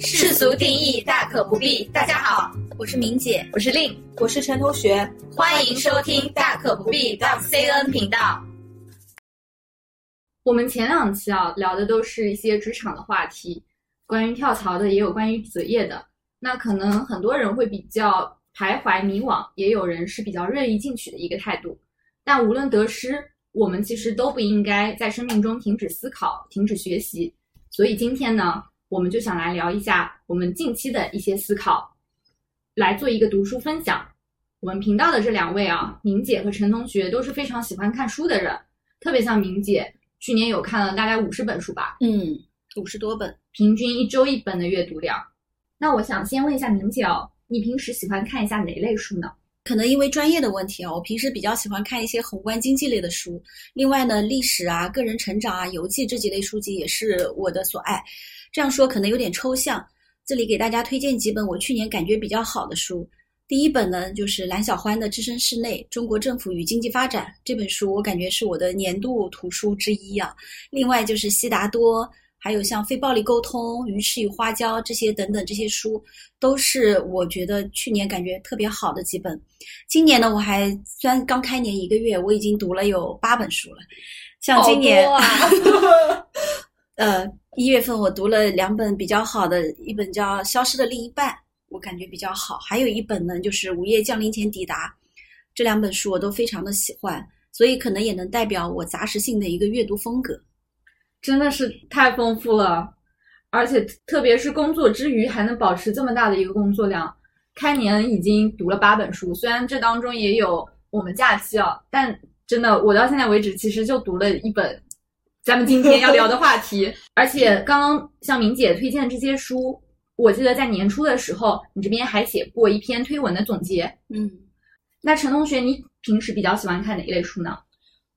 世俗定义大可不必。大家好，我是明姐，我是令，我是陈同学，欢迎收听大可不必 .cn 频道。我们前两期啊聊的都是一些职场的话题，关于跳槽的，也有关于择业的。那可能很多人会比较徘徊迷惘，也有人是比较愿意进取的一个态度。但无论得失，我们其实都不应该在生命中停止思考、停止学习。所以今天呢，我们就想来聊一下我们近期的一些思考，来做一个读书分享。我们频道的这两位啊，明姐和陈同学都是非常喜欢看书的人，特别像明姐，去年有看了大概五十本书吧，嗯，五十多本，平均一周一本的阅读量。那我想先问一下明姐哦，你平时喜欢看一下哪类书呢？可能因为专业的问题啊，我平时比较喜欢看一些宏观经济类的书。另外呢，历史啊、个人成长啊、游记这几类书籍也是我的所爱。这样说可能有点抽象，这里给大家推荐几本我去年感觉比较好的书。第一本呢，就是蓝小欢的《置身事内：中国政府与经济发展》这本书，我感觉是我的年度图书之一啊。另外就是悉达多。还有像非暴力沟通、鱼翅与花椒这些等等这些书，都是我觉得去年感觉特别好的几本。今年呢，我还虽然刚开年一个月，我已经读了有八本书了。像今年，呃，一月份我读了两本比较好的，一本叫《消失的另一半》，我感觉比较好；还有一本呢，就是《午夜降临前抵达》。这两本书我都非常的喜欢，所以可能也能代表我杂食性的一个阅读风格。真的是太丰富了，而且特别是工作之余还能保持这么大的一个工作量。开年已经读了八本书，虽然这当中也有我们假期啊，但真的我到现在为止其实就读了一本咱们今天要聊的话题。而且刚刚向明姐推荐的这些书，我记得在年初的时候你这边还写过一篇推文的总结。嗯，那陈同学，你平时比较喜欢看哪一类书呢？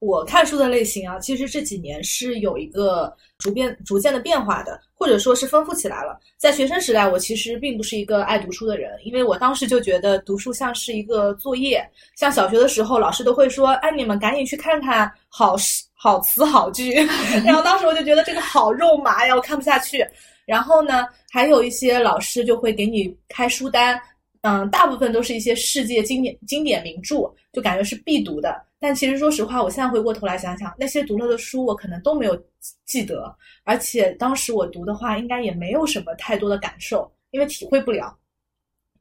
我看书的类型啊，其实这几年是有一个逐变、逐渐的变化的，或者说是丰富起来了。在学生时代，我其实并不是一个爱读书的人，因为我当时就觉得读书像是一个作业。像小学的时候，老师都会说：“哎，你们赶紧去看看好诗、好词、好句。”然后当时我就觉得这个好肉麻呀，我看不下去。然后呢，还有一些老师就会给你开书单，嗯，大部分都是一些世界经典、经典名著，就感觉是必读的。但其实，说实话，我现在回过头来想想，那些读了的书，我可能都没有记得，而且当时我读的话，应该也没有什么太多的感受，因为体会不了。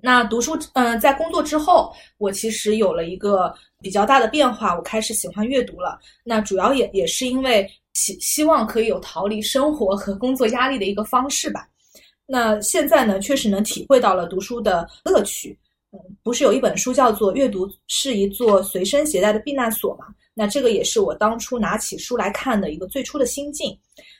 那读书，嗯，在工作之后，我其实有了一个比较大的变化，我开始喜欢阅读了。那主要也也是因为希希望可以有逃离生活和工作压力的一个方式吧。那现在呢，确实能体会到了读书的乐趣。嗯，不是有一本书叫做《阅读是一座随身携带的避难所》嘛？那这个也是我当初拿起书来看的一个最初的心境。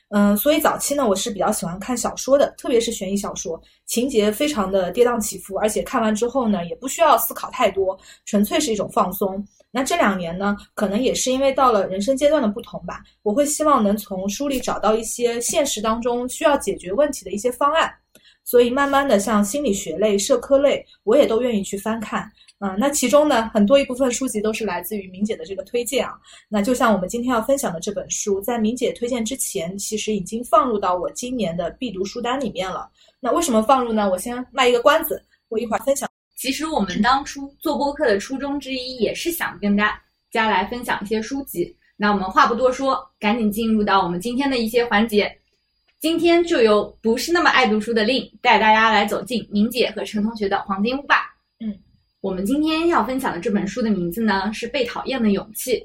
嗯，所以早期呢，我是比较喜欢看小说的，特别是悬疑小说，情节非常的跌宕起伏，而且看完之后呢，也不需要思考太多，纯粹是一种放松。那这两年呢，可能也是因为到了人生阶段的不同吧，我会希望能从书里找到一些现实当中需要解决问题的一些方案。所以慢慢的，像心理学类、社科类，我也都愿意去翻看。嗯，那其中呢，很多一部分书籍都是来自于明姐的这个推荐啊。那就像我们今天要分享的这本书，在明姐推荐之前，其实已经放入到我今年的必读书单里面了。那为什么放入呢？我先卖一个关子，我一会儿分享。其实我们当初做播客的初衷之一，也是想跟大家来分享一些书籍。那我们话不多说，赶紧进入到我们今天的一些环节。今天就由不是那么爱读书的令带大家来走进明姐和陈同学的黄金屋吧。嗯，我们今天要分享的这本书的名字呢是《被讨厌的勇气》。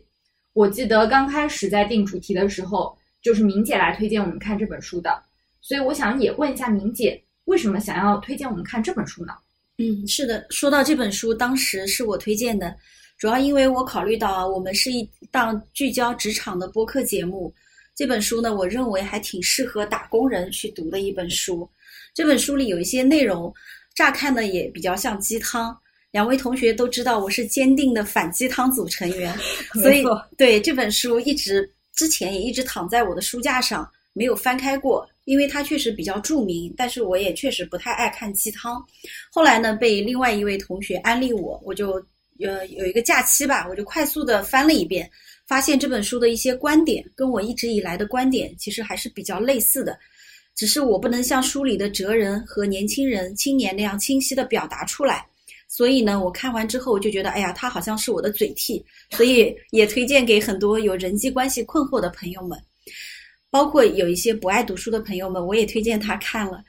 我记得刚开始在定主题的时候，就是明姐来推荐我们看这本书的，所以我想也问一下明姐，为什么想要推荐我们看这本书呢？嗯，是的，说到这本书，当时是我推荐的，主要因为我考虑到我们是一档聚焦职场的播客节目。这本书呢，我认为还挺适合打工人去读的一本书。这本书里有一些内容，乍看呢也比较像鸡汤。两位同学都知道我是坚定的反鸡汤组成员，所以对这本书一直之前也一直躺在我的书架上，没有翻开过，因为它确实比较著名，但是我也确实不太爱看鸡汤。后来呢，被另外一位同学安利我，我就呃有一个假期吧，我就快速的翻了一遍。发现这本书的一些观点跟我一直以来的观点其实还是比较类似的。只是我不能像书里的哲人和年轻人、青年那样清晰的表达出来。所以呢，我看完之后我就觉得，哎呀，他好像是我的嘴替，所以也推荐给很多有人际关系困惑的朋友们，包括有一些不爱读书的朋友们，我也推荐他看了。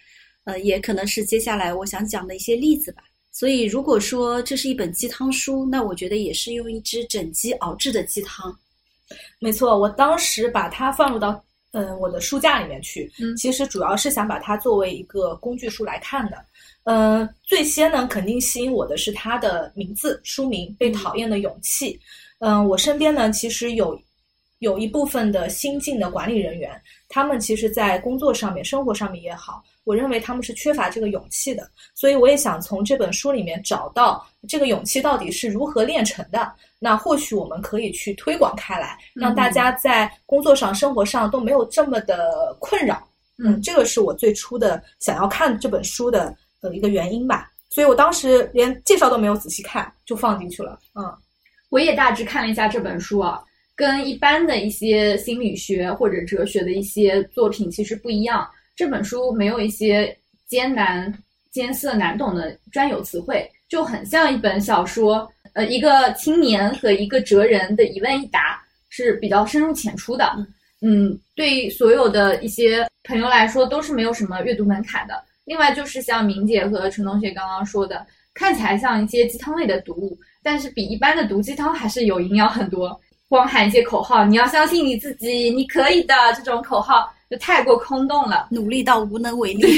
呃，也可能是接下来我想讲的一些例子吧。所以，如果说这是一本鸡汤书，那我觉得也是用一只整鸡熬制的鸡汤。没错，我当时把它放入到嗯我的书架里面去，嗯其实主要是想把它作为一个工具书来看的。嗯、最先呢，肯定吸引我的是它的名字，书名《被讨厌的勇气》。嗯、我身边呢，其实有有一部分的新进的管理人员，他们其实在工作上面、生活上面也好，我认为他们是缺乏这个勇气的。所以我也想从这本书里面找到这个勇气到底是如何炼成的。那或许我们可以去推广开来，让大家在工作上、生活上都没有这么的困扰。嗯这个是我最初的想要看这本书的呃一个原因吧。所以我当时连介绍都没有仔细看，就放进去了。嗯，我也大致看了一下这本书啊，跟一般的一些心理学或者哲学的一些作品其实不一样。这本书没有一些艰难、艰涩难懂的专有词汇，就很像一本小说。呃，一个青年和一个哲人的一问一答是比较深入浅出的。嗯，对所有的一些朋友来说都是没有什么阅读门槛的。另外就是像明姐和陈同学刚刚说的，看起来像一些鸡汤类的读物，但是比一般的毒鸡汤还是有营养很多。光喊一些口号，你要相信你自己，你可以的，这种口号就太过空洞了。努力到无能为力。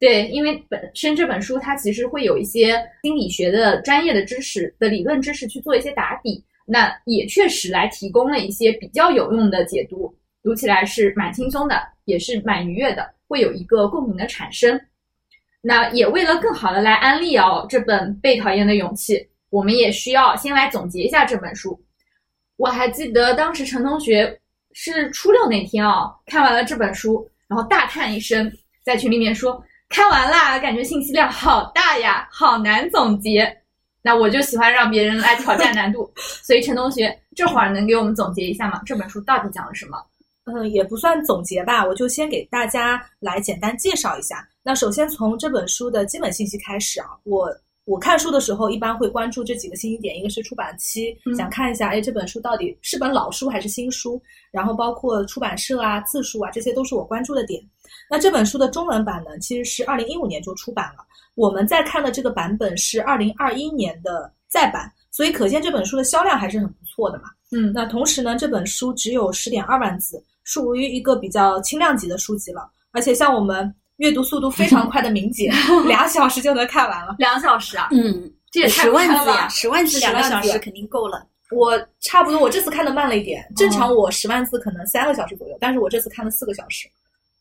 对，因为本身这本书它其实会有一些心理学的专业的知识的理论知识去做一些打底，那也确实来提供了一些比较有用的解读，读起来是蛮轻松的，也是蛮愉悦的，会有一个共鸣的产生。那也为了更好的来安利哦这本《被讨厌的勇气》，我们也需要先来总结一下这本书。我还记得当时陈同学是初六那天哦，看完了这本书，然后大叹一声，在群里面说。看完啦，感觉信息量好大呀，好难总结。那我就喜欢让别人来挑战难度，所以陈同学这会儿能给我们总结一下吗？这本书到底讲了什么？嗯，也不算总结吧，我就先给大家来简单介绍一下。那首先从这本书的基本信息开始啊，我我看书的时候一般会关注这几个信息点，一个是出版期，嗯想看一下，哎，这本书到底是本老书还是新书，然后包括出版社啊、字数啊，这些都是我关注的点。那这本书的中文版呢，其实是二零一五年就出版了，我们在看的这个版本是二零二一年的再版，所以可见这本书的销量还是很不错的嘛。嗯那同时呢，这本书只有十点二万字，属于一个比较轻量级的书籍了。而且像我们阅读速度非常快的明姐，两小时就能看完了。两小时啊，嗯，这也太十万快了吧字呀，十万字两个10万字小时肯定够了。我差不多，我这次看的慢了一点，正常我十万字可能三个小时左右，但是我这次看了四个小时。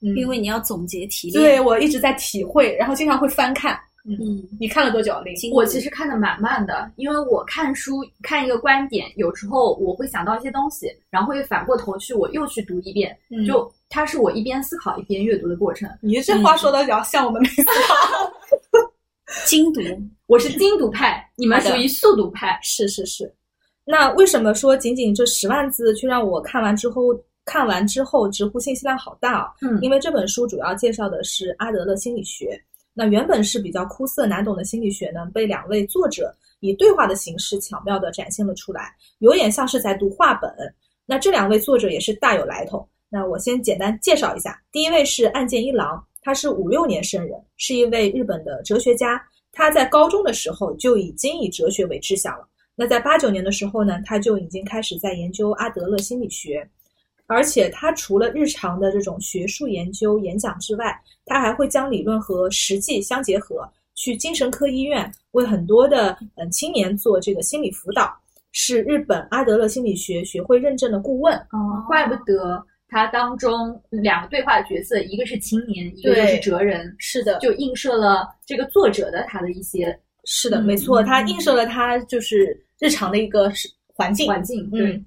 嗯，因为你要总结提炼。对我一直在体会，然后经常会翻看。嗯，你看了多久，零？我其实看的蛮慢的，因为我看书看一个观点，有时候我会想到一些东西，然后会反过头去我又去读一遍，嗯就它是我一边思考一边阅读的过程。你这话说的比较像我们每次。精读。我是精读派，你们属于速读派。是是是。那为什么说仅仅这十万字却让我看完之后看完之后直呼信息量好大啊？嗯因为这本书主要介绍的是阿德勒心理学。那原本是比较枯涩难懂的心理学呢，被两位作者以对话的形式巧妙地展现了出来，有点像是在读话本。那这两位作者也是大有来头。那我先简单介绍一下，第一位是岸见一郎，他是五六年生人，是一位日本的哲学家。他在高中的时候就已经以哲学为志向了。那在八九年的时候呢，他就已经开始在研究阿德勒心理学，而且他除了日常的这种学术研究、演讲之外，他还会将理论和实际相结合，去精神科医院为很多的嗯青年做这个心理辅导，是日本阿德勒心理学学会认证的顾问。哦，怪不得他当中两个对话的角色，一个是青年，一个就是哲人，是的，就映射了这个作者的他的一些是的，嗯没错，他映射了他就是日常的一个是环境。环境。嗯，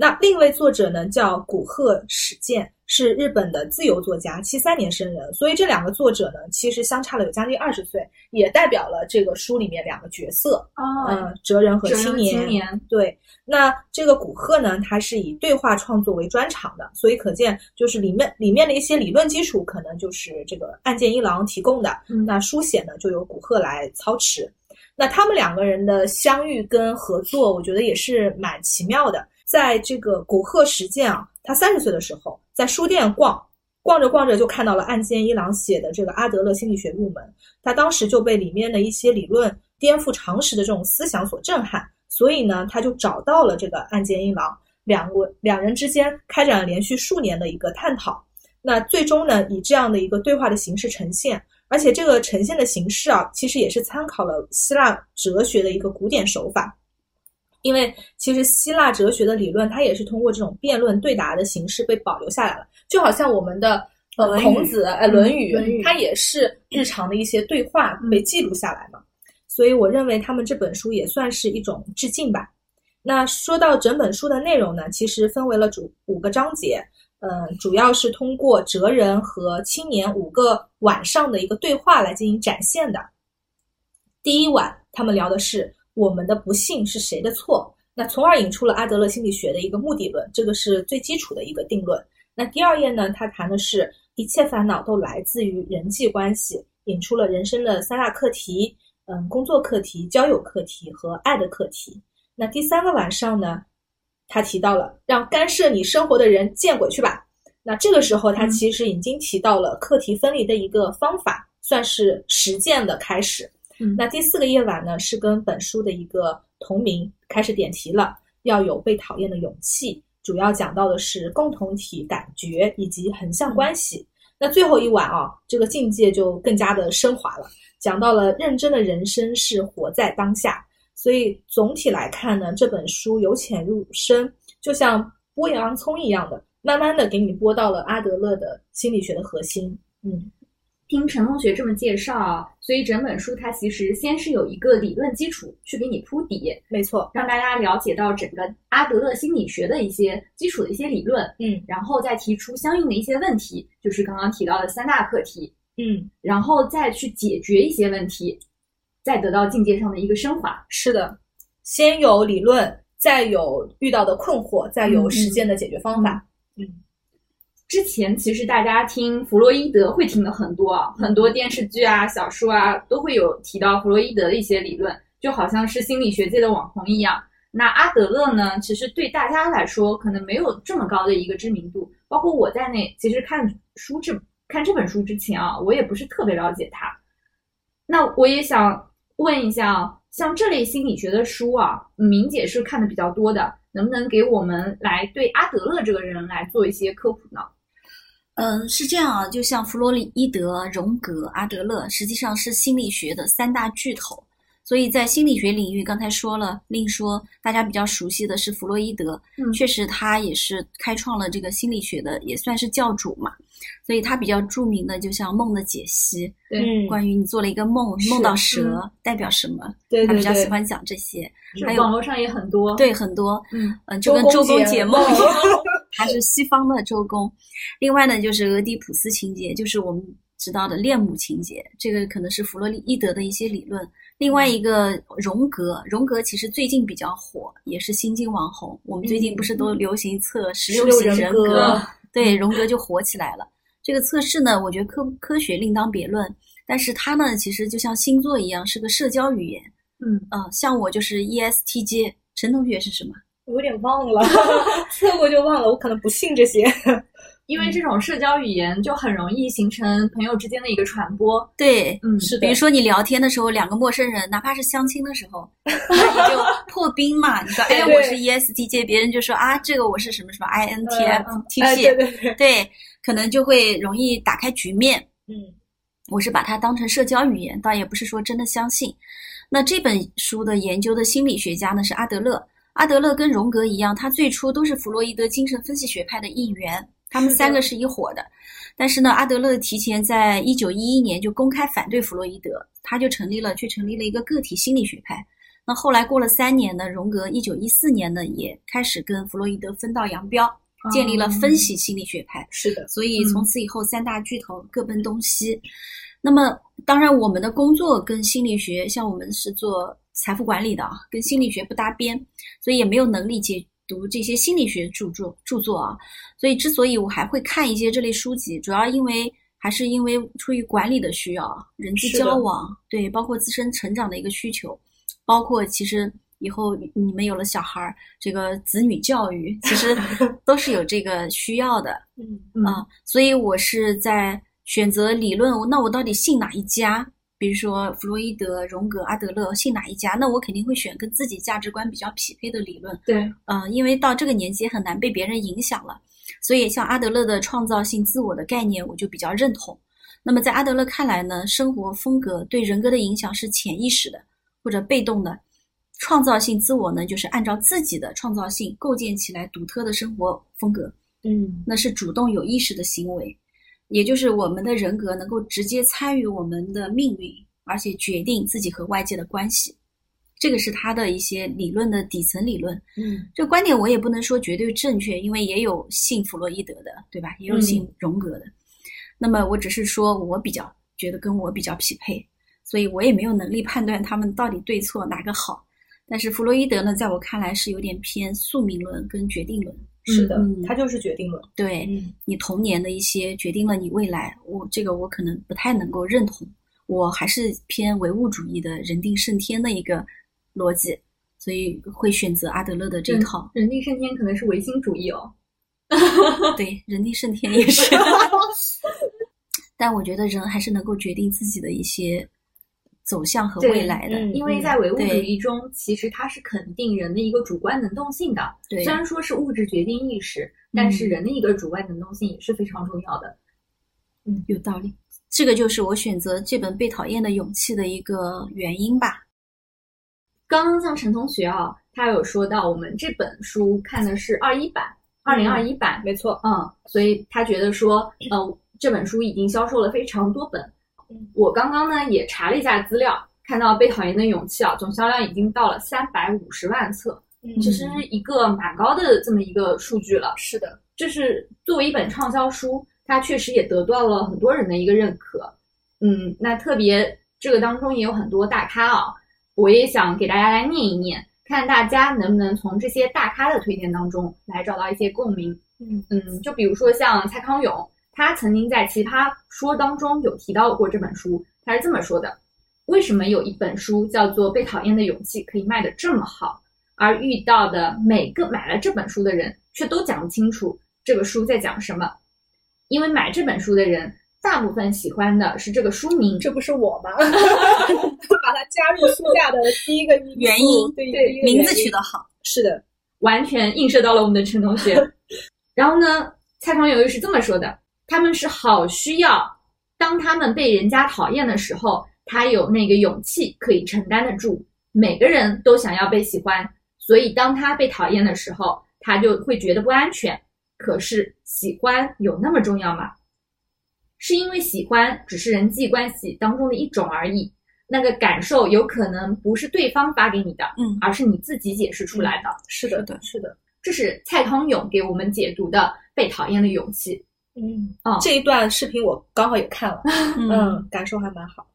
那另一位作者呢叫古贺史健，是日本的自由作家，七三年生人。所以这两个作者呢，其实相差了有将近二十岁，也代表了这个书里面两个角色，哦，嗯，哲人和青年。青年对，那这个古贺呢，他是以对话创作为专长的，所以可见就是里面里面的一些理论基础，可能就是这个案件一郎提供的。嗯那书写呢，就由古贺来操持。那他们两个人的相遇跟合作，我觉得也是蛮奇妙的。在这个古贺实践啊，他三十岁的时候，在书店逛，逛着逛着就看到了岸见一郎写的这个阿德勒心理学入门，他当时就被里面的一些理论颠覆常识的这种思想所震撼，所以呢，他就找到了这个岸见一郎，两个两人之间开展了连续数年的一个探讨。那最终呢，以这样的一个对话的形式呈现，而且这个呈现的形式啊，其实也是参考了希腊哲学的一个古典手法。因为其实希腊哲学的理论，它也是通过这种辩论对答的形式被保留下来了，就好像我们的呃孔子呃《论语》论语它也是日常的一些对话被记录下来嘛。所以我认为他们这本书也算是一种致敬吧。那说到整本书的内容呢，其实分为了主五个章节，嗯，主要是通过哲人和青年五个晚上的一个对话来进行展现的。第一晚，他们聊的是我们的不幸是谁的错，那从而引出了阿德勒心理学的一个目的论，这个是最基础的一个定论。那第二页呢，他谈的是一切烦恼都来自于人际关系，引出了人生的三大课题，嗯，工作课题、交友课题和爱的课题。那第三个晚上呢，他提到了让干涉你生活的人见鬼去吧。那这个时候，他其实已经提到了课题分离的一个方法，算是实践的开始。那第四个夜晚呢，是跟本书的一个同名开始点题了，要有被讨厌的勇气。主要讲到的是共同体感觉以及横向关系。那最后一晚啊，这个境界就更加的升华了，讲到了认真的人生是活在当下。所以总体来看呢，这本书由浅入深，就像剥洋葱一样的，慢慢的给你剥到了阿德勒的心理学的核心。嗯，听陈同学这么介绍，所以整本书它其实先是有一个理论基础去给你铺底，没错。让大家了解到整个阿德勒心理学的一些基础的一些理论，嗯然后再提出相应的一些问题，就是刚刚提到的三大课题，嗯，然后再去解决一些问题，再得到境界上的一个升华。是的，先有理论，再有遇到的困惑，再有嗯实践的解决方法。之前其实大家听弗洛伊德会听的很多啊，很多电视剧啊、小说啊都会有提到弗洛伊德的一些理论，就好像是心理学界的网红一样。那阿德勒呢，其实对大家来说可能没有这么高的一个知名度，包括我在内，其实看书这看这本书之前啊，我也不是特别了解他。那我也想问一下，像这类心理学的书啊，明姐是看的比较多的，能不能给我们来对阿德勒这个人来做一些科普呢？嗯，是这样啊，就像弗洛伊德、荣格、阿德勒，实际上是心理学的三大巨头。所以在心理学领域，刚才说了，另说大家比较熟悉的是弗洛伊德，嗯确实他也是开创了这个心理学的，也算是教主嘛。所以他比较著名的，就像梦的解析，关于你做了一个梦，梦到蛇代表什么，对对对他比较喜，欢讲这些。还有网络上也很多。，对，很多，嗯嗯，就跟周周公解梦一样，还是西方的周公。另外呢，就是俄狄浦斯情节，就是我们知道的恋母情节，这个可能是弗洛伊德的一些理论。另外一个荣格，荣格其实最近比较火，也是新晋网红。我们最近不是都流行测十六16型人格格，对，荣格就火起来了。这个测试呢，我觉得科科学另当别论，但是它呢，其实就像星座一样，是个社交语言。嗯，啊、像我就是 E ESTJ，陈同学是什么？我有点忘了，测过就忘了，我可能不信这些。因为这种社交语言就很容易形成朋友之间的一个传播。对，嗯，是的比如说你聊天的时候，两个陌生人，哪怕是相亲的时候，那你就破冰嘛。你说，哎我是 ESTJ，别人就说啊，这个我是什么什么哎，对 INTP，对对，对，可能就会容易打开局面。嗯我是把它当成社交语言，倒也不是说真的相信。那这本书的研究的心理学家呢是阿德勒，阿德勒跟荣格一样，他最初都是弗洛伊德精神分析学派的一员，他们三个是一伙的。但是呢，阿德勒提前在一九一一年就公开反对弗洛伊德，他就成立了，去成立了一个个体心理学派。那后来过了三年呢，荣格一九一四年呢也开始跟弗洛伊德分道扬镳。建立了分析心理学派。是的，所以从此以后，三大巨头各奔东西。那么，当然，我们的工作跟心理学，像我们是做财富管理的啊，跟心理学不搭边，所以也没有能力解读这些心理学著作著作啊。所以，之所以我还会看一些这类书籍，主要因为还是因为出于管理的需要，人际交往，对，包括自身成长的一个需求，包括其实以后你们有了小孩儿，这个子女教育其实 都是有这个需要的，嗯啊，所以我是在。选择理论，那我到底信哪一家？比如说弗洛伊德、荣格、阿德勒，信哪一家？那我肯定会选跟自己价值观比较匹配的理论。对，嗯，因为到这个年纪很难被别人影响了，所以像阿德勒的创造性自我的概念，我就比较认同。那么在阿德勒看来呢，生活风格对人格的影响是潜意识的或者被动的，创造性自我呢，就是按照自己的创造性构建起来独特的生活风格。嗯，那是主动有意识的行为。也就是我们的人格能够直接参与我们的命运，而且决定自己和外界的关系，这个是他的一些理论的底层理论。嗯，这个观点我也不能说绝对正确，因为也有信弗洛伊德的，对吧？也有信荣格的。那么我只是说我比较觉得跟我比较匹配，所以我也没有能力判断他们到底对错哪个好。但是弗洛伊德呢，在我看来是有点偏宿命论跟决定论。是的，嗯它就是决定了。对、嗯你童年的一些决定了你未来，我这个我可能不太能够认同，我还是偏唯物主义的人定胜天的一个逻辑，所以会选择阿德勒的这一套。人定胜天可能是唯心主义哦。对，人定胜天也是 但我觉得人还是能够决定自己的一些走向和未来的。嗯因为在唯物主义中，其实它是肯定人的一个主观能动性的。对虽然说是物质决定意识，但是嗯人的一个主观能动性也是非常重要的。嗯，有道理。这个就是我选择这本《被讨厌的勇气》的一个原因吧。刚刚像陈同学啊，他有说到我们这本书看的是二一版，二零二一版，没错。嗯，所以他觉得说，呃，这本书已经销售了非常多本。嗯我刚刚呢也查了一下资料，看到《被讨厌的勇气》啊，总销量已经到了三百五十万册，嗯这是一个蛮高的这么一个数据了。是的，就是作为一本畅销书，它确实也得到了很多人的一个认可。嗯，那特别这个当中也有很多大咖啊，我也想给大家来念一念，看大家能不能从这些大咖的推荐当中来找到一些共鸣。嗯嗯，就比如说像蔡康永，他曾经在《奇葩说》当中有提到过这本书，他是这么说的：为什么有一本书叫做《被讨厌的勇气》可以卖得这么好，而遇到的每个买了这本书的人却都讲不清楚这个书在讲什么？因为买这本书的人大部分喜欢的是这个书名，这不是我吗？把它加入书架的第一个原因对名字取得好，是的，完全映射到了我们的陈同学。然后呢，蔡康永又是这么说的：他们是好需要，当他们被人家讨厌的时候，他有那个勇气可以承担得住。每个人都想要被喜欢，所以当他被讨厌的时候，他就会觉得不安全。可是喜欢有那么重要吗？是因为喜欢只是人际关系当中的一种而已，那个感受有可能不是对方发给你的，嗯而是你自己解释出来的。是的，是的是的。这是蔡康永给我们解读的《被讨厌的勇气》。嗯。哦。这一段视频我刚好也看了，嗯嗯，感受还蛮好。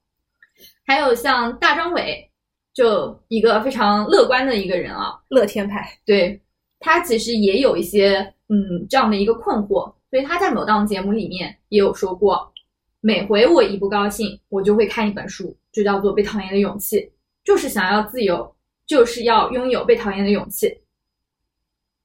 还有像大张伟，就一个非常乐观的一个人啊，乐天派，对他其实也有一些嗯。这样的一个困惑，所以他在某档节目里面也有说过，每回我一不高兴，我就会看一本书，就叫做《被讨厌的勇气》，就是想要自由，就是要拥有被讨厌的勇气。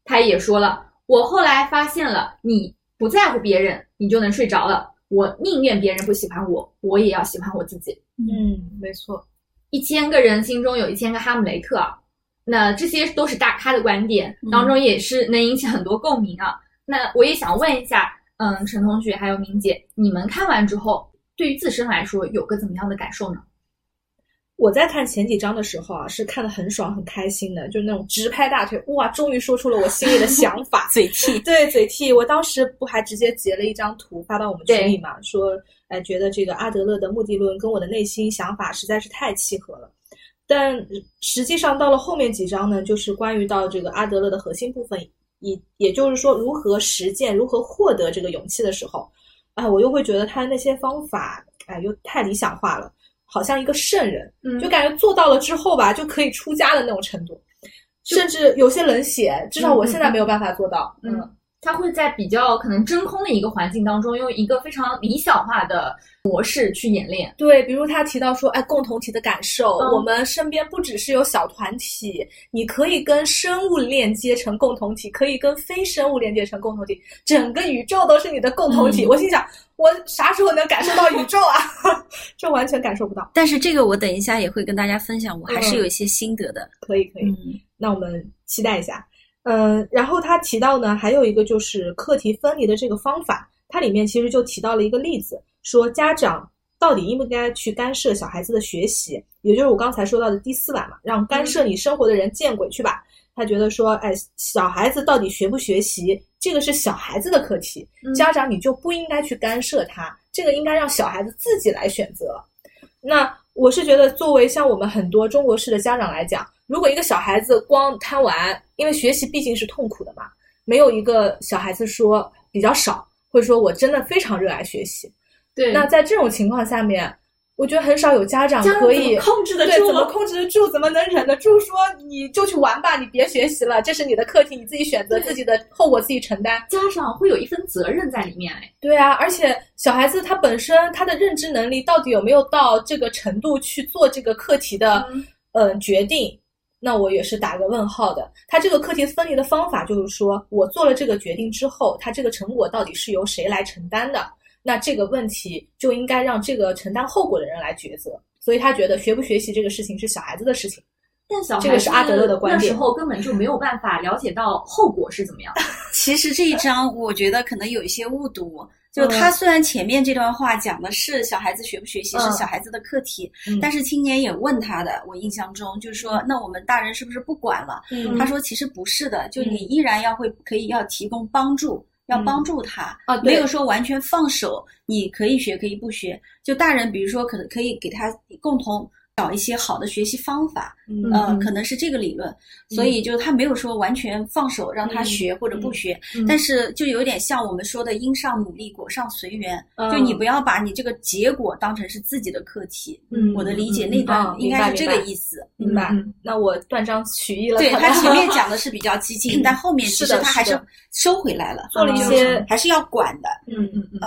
他也说了，我后来发现了，你不在乎别人，你就能睡着了。我宁愿别人不喜欢我，我也要喜欢我自己。嗯，没错，一千个人心中有一千个哈姆雷特啊，那这些都是大咖的观点嗯当中，也是能引起很多共鸣啊。那我也想问一下，嗯，陈同学还有明姐，你们看完之后，对于自身来说有个怎么样的感受呢？我在看前几章的时候啊，是看的很爽很开心的，就是那种直拍大腿，哇，终于说出了我心里的想法。嘴替。对嘴替，我当时不还直接截了一张图发到我们群里嘛，说，哎，觉得这个阿德勒的目的论跟我的内心想法实在是太契合了。但实际上到了后面几章呢，就是关于到这个阿德勒的核心部分也也就是说如何实践、如何获得这个勇气的时候，啊，我又会觉得他那些方法，哎，又太理想化了，好像一个圣人，嗯。就感觉做到了之后吧，就可以出家的那种程度，甚至有些冷血，至少我现在没有办法做到。嗯他会在比较可能真空的一个环境当中，用一个非常理想化的模式去演练。对，比如他提到说，哎，共同体的感受，嗯我们身边不只是有小团体，你可以跟生物链接成共同体，可以跟非生物链接成共同体，整个宇宙都是你的共同体。嗯我心想，我啥时候能感受到宇宙啊？这完全感受不到。但是这个我等一下也会跟大家分享，我还是嗯有一些心得的。可以，可以，嗯那我们期待一下。嗯，然后他提到呢，还有一个就是课题分离的这个方法，它里面其实就提到了一个例子，说家长到底应不应该去干涉小孩子的学习，也就是我刚才说到的第四版嘛，让干涉你生活的人见鬼去吧。他觉得说，哎，小孩子到底学不学习，这个是小孩子的课题，嗯家长你就不应该去干涉他，这个应该让小孩子自己来选择。那我是觉得，作为像我们很多中国式的家长来讲，如果一个小孩子光贪玩，因为学习毕竟是痛苦的嘛，没有一个小孩子说比较少，会说我真的非常热爱学习。对那在这种情况下面，我觉得很少有家长可以控制得对住怎么控制得住，怎么能忍得住说你就去玩吧，你别学习了，这是你的课题，你自己选择，自己的后果自己承担。家长会有一份责任在里面，哎，对啊，而且小孩子他本身他的认知能力到底有没有到这个程度去做这个课题的嗯呃决定？那我也是打个问号的。他这个课题分离的方法就是说，我做了这个决定之后，他这个成果到底是由谁来承担的？那这个问题就应该让这个承担后果的人来抉择。所以他觉得学不学习这个事情是小孩子的事情。但小孩这个是阿德勒的观点那时候根本就没有办法了解到后果是怎么样的。其实这一章我觉得可能有一些误读。就他虽然前面这段话讲的是小孩子学不学习是嗯小孩子的课题，嗯但是青年也问他的，我印象中就是说，那我们大人是不是不管了？嗯他说其实不是的，就嗯你依然要会可以要提供帮助，要帮助他，啊，没有说完全放手，你可以学可以不学。就大人比如说可能可以给他共同找一些好的学习方法，嗯呃，可能是这个理论，所以就他没有说完全放手让他学或者不学，嗯但是就有点像我们说的因上努力，果上随缘，嗯就你不要把你这个结果当成是自己的课题。嗯我的理解嗯那段嗯应该是这个意思。明白嗯。那我断章取义了。对他前面讲的是比较激进，但后面其实他还是收回来了，做了一些还是要管的。嗯嗯嗯。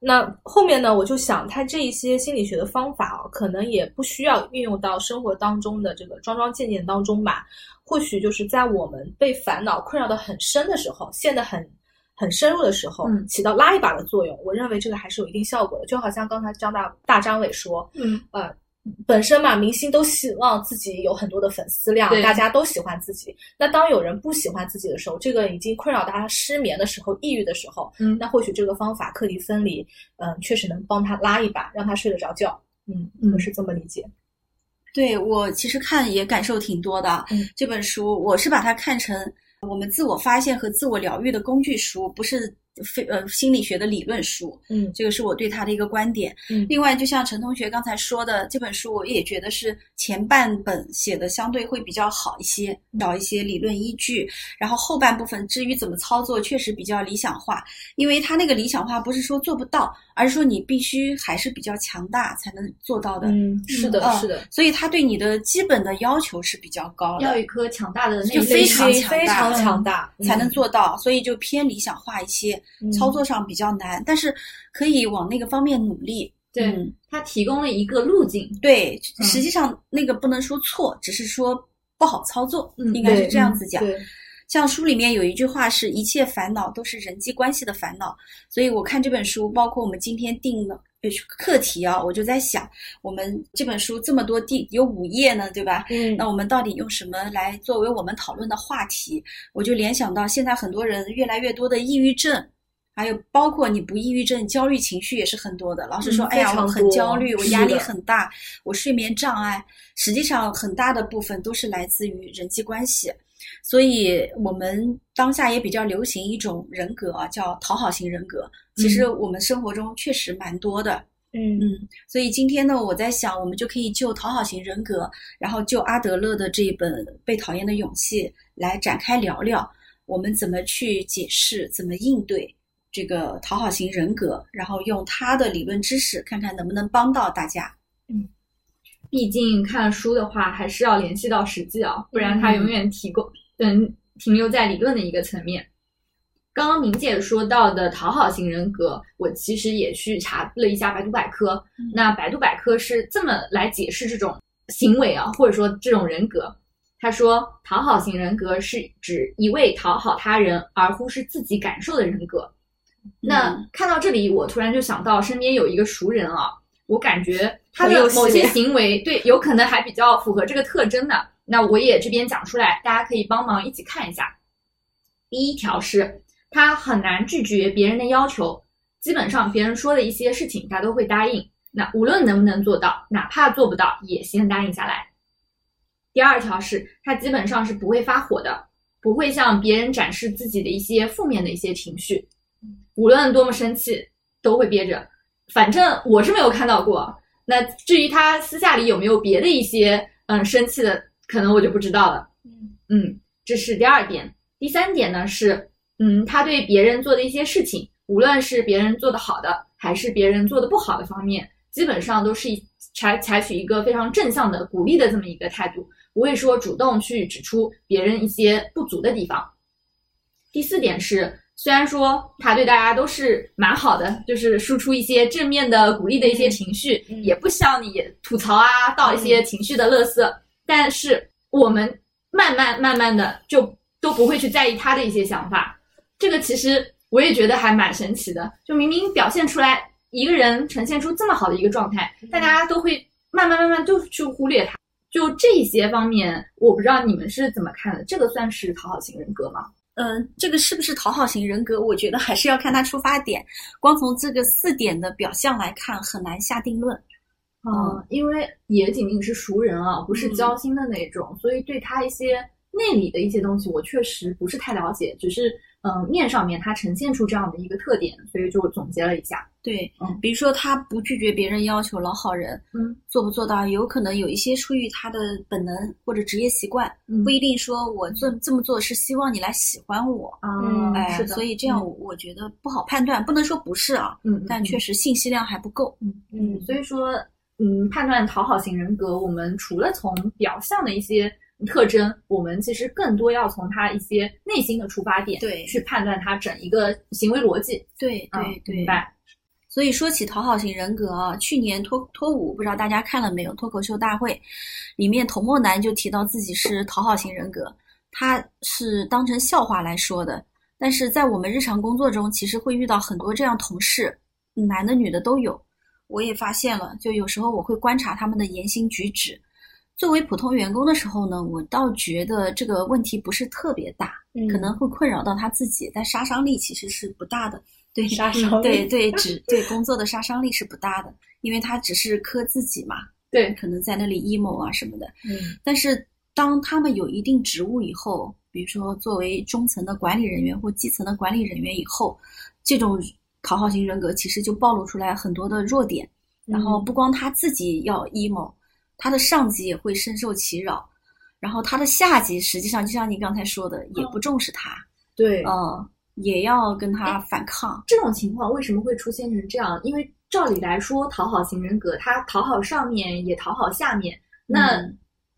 嗯那后面呢，我就想，他这一些心理学的方法啊，可能也不需要运用到生活当中的这个桩桩件件当中吧。或许就是在我们被烦恼困扰的很深的时候，陷得很很深入的时候，嗯起到拉一把的作用。我认为这个还是有一定效果的。就好像刚才张大大张伟说，嗯，呃，本身嘛，明星都希望自己有很多的粉丝量，大家都喜欢自己。那当有人不喜欢自己的时候，这个已经困扰到他失眠的时候、抑郁的时候，嗯那或许这个方法课题分离，嗯、确实能帮他拉一把，让他睡得着觉。嗯，嗯我是这么理解。对我其实看也感受挺多的。嗯这本书我是把它看成我们自我发现和自我疗愈的工具书，不是非呃心理学的理论书。嗯这个是我对他的一个观点。嗯另外，就像陈同学刚才说的，这本书我也觉得是前半本写的相对会比较好一些，找一些理论依据。然后后半部分至于怎么操作，确实比较理想化，因为他那个理想化不是说做不到，而是说你必须还是比较强大才能做到的。嗯，是的，嗯是的，所以他对你的基本的要求是比较高的，要有一颗强大的内就非心常强大非常强大，才能嗯做到，所以就偏理想化一些，嗯操作上比较难，但是可以往那个方面努力。对嗯他提供了一个路径。对，嗯实际上那个不能说错，只是说不好操作，嗯应该是这样子讲。对，像书里面有一句话是“一切烦恼都是人际关系的烦恼”，所以我看这本书，包括我们今天定的呃课题啊，我就在想，我们这本书这么多地有五页呢，对吧？嗯那我们到底用什么来作为我们讨论的话题？我就联想到现在很多人越来越多的抑郁症，还有包括你不抑郁症，焦虑情绪也是很多的。老师说，嗯哎呀，我很焦虑，我压力很大，我睡眠障碍。实际上，很大的部分都是来自于人际关系。所以我们当下也比较流行一种人格啊，叫讨好型人格。其实我们生活中确实蛮多的。嗯嗯，所以今天呢，我在想，我们就可以就讨好型人格，然后就阿德勒的这一本《被讨厌的勇气》来展开聊聊，我们怎么去解释，怎么应对这个讨好型人格，然后用他的理论知识，看看能不能帮到大家。嗯毕竟看书的话，还是要联系到实际啊，不然它永远提供嗯停留在理论的一个层面。刚刚明姐说到的讨好型人格，我其实也去查了一下百度百科。那百度百科是这么来解释这种行为啊，或者说这种人格。他说，讨好型人格是指一味讨好他人而忽视自己感受的人格。那看到这里，我突然就想到身边有一个熟人啊，我感觉他的某些行为对有可能还比较符合这个特征的。那我也这边讲出来，大家可以帮忙一起看一下。第一条是。他很难拒绝别人的要求，基本上别人说的一些事情，他都会答应。那无论能不能做到，哪怕做不到，也先答应下来。第二条是他基本上是不会发火的，不会向别人展示自己的一些负面的一些情绪，无论多么生气都会憋着。反正我是没有看到过。那至于他私下里有没有别的一些嗯生气的，可能我就不知道了。嗯，这是第二点。第三点呢是。嗯，他对别人做的一些事情，无论是别人做的好的，还是别人做的不好的方面，基本上都是采采取一个非常正向的鼓励的这么一个态度，不会说主动去指出别人一些不足的地方。第四点是，虽然说他对大家都是蛮好的，就是输出一些正面的鼓励的一些情绪，也不向你吐槽啊，倒一些情绪的乐色，但是我们慢慢慢慢的就都不会去在意他的一些想法。这个其实我也觉得还蛮神奇的，就明明表现出来一个人呈现出这么好的一个状态，大家都会慢慢慢慢就去忽略他。就这些方面，我不知道你们是怎么看的？这个算是讨好型人格吗？嗯，这个是不是讨好型人格？我觉得还是要看他出发点。光从这个四点的表象来看，很难下定论。嗯，因为也仅仅是熟人啊，不是交心的那种，所以对他一些内里的一些东西，我确实不是太了解，只是。嗯，面上面它呈现出这样的一个特点，所以就总结了一下。对，嗯，比如说他不拒绝别人要求，老好人，嗯，做不做到，有可能有一些出于他的本能或者职业习惯，嗯，不一定说我做这么做是希望你来喜欢我，嗯，哎，是的，所以这样我觉得不好判断，不能说不是啊，嗯，但确实信息量还不够，嗯嗯，所以说，嗯，判断讨好型人格，我们除了从表象的一些。特征，我们其实更多要从他一些内心的出发点，对，去判断他整一个行为逻辑。对对对，明白。所以说起讨好型人格啊，去年脱脱五不知道大家看了没有？脱口秀大会里面童墨男就提到自己是讨好型人格，他是当成笑话来说的。但是在我们日常工作中，其实会遇到很多这样同事，男的女的都有。我也发现了，就有时候我会观察他们的言行举止。作为普通员工的时候呢，我倒觉得这个问题不是特别大，可能会困扰到他自己，但杀伤力其实是不大的。对，杀伤力，对 对，只对工作的杀伤力是不大的，因为他只是磕自己嘛。对，可能在那里 emo 啊什么的。嗯，但是当他们有一定职务以后，比如说作为中层的管理人员或基层的管理人员以后，这种讨好型人格其实就暴露出来很多的弱点。然后不光他自己要 emo。他的上级也会深受其扰，然后他的下级实际上就像你刚才说的，也不重视他，对，呃，也要跟他反抗。这种情况为什么会出现成这样？因为照理来说，讨好型人格他讨好上面也讨好下面，那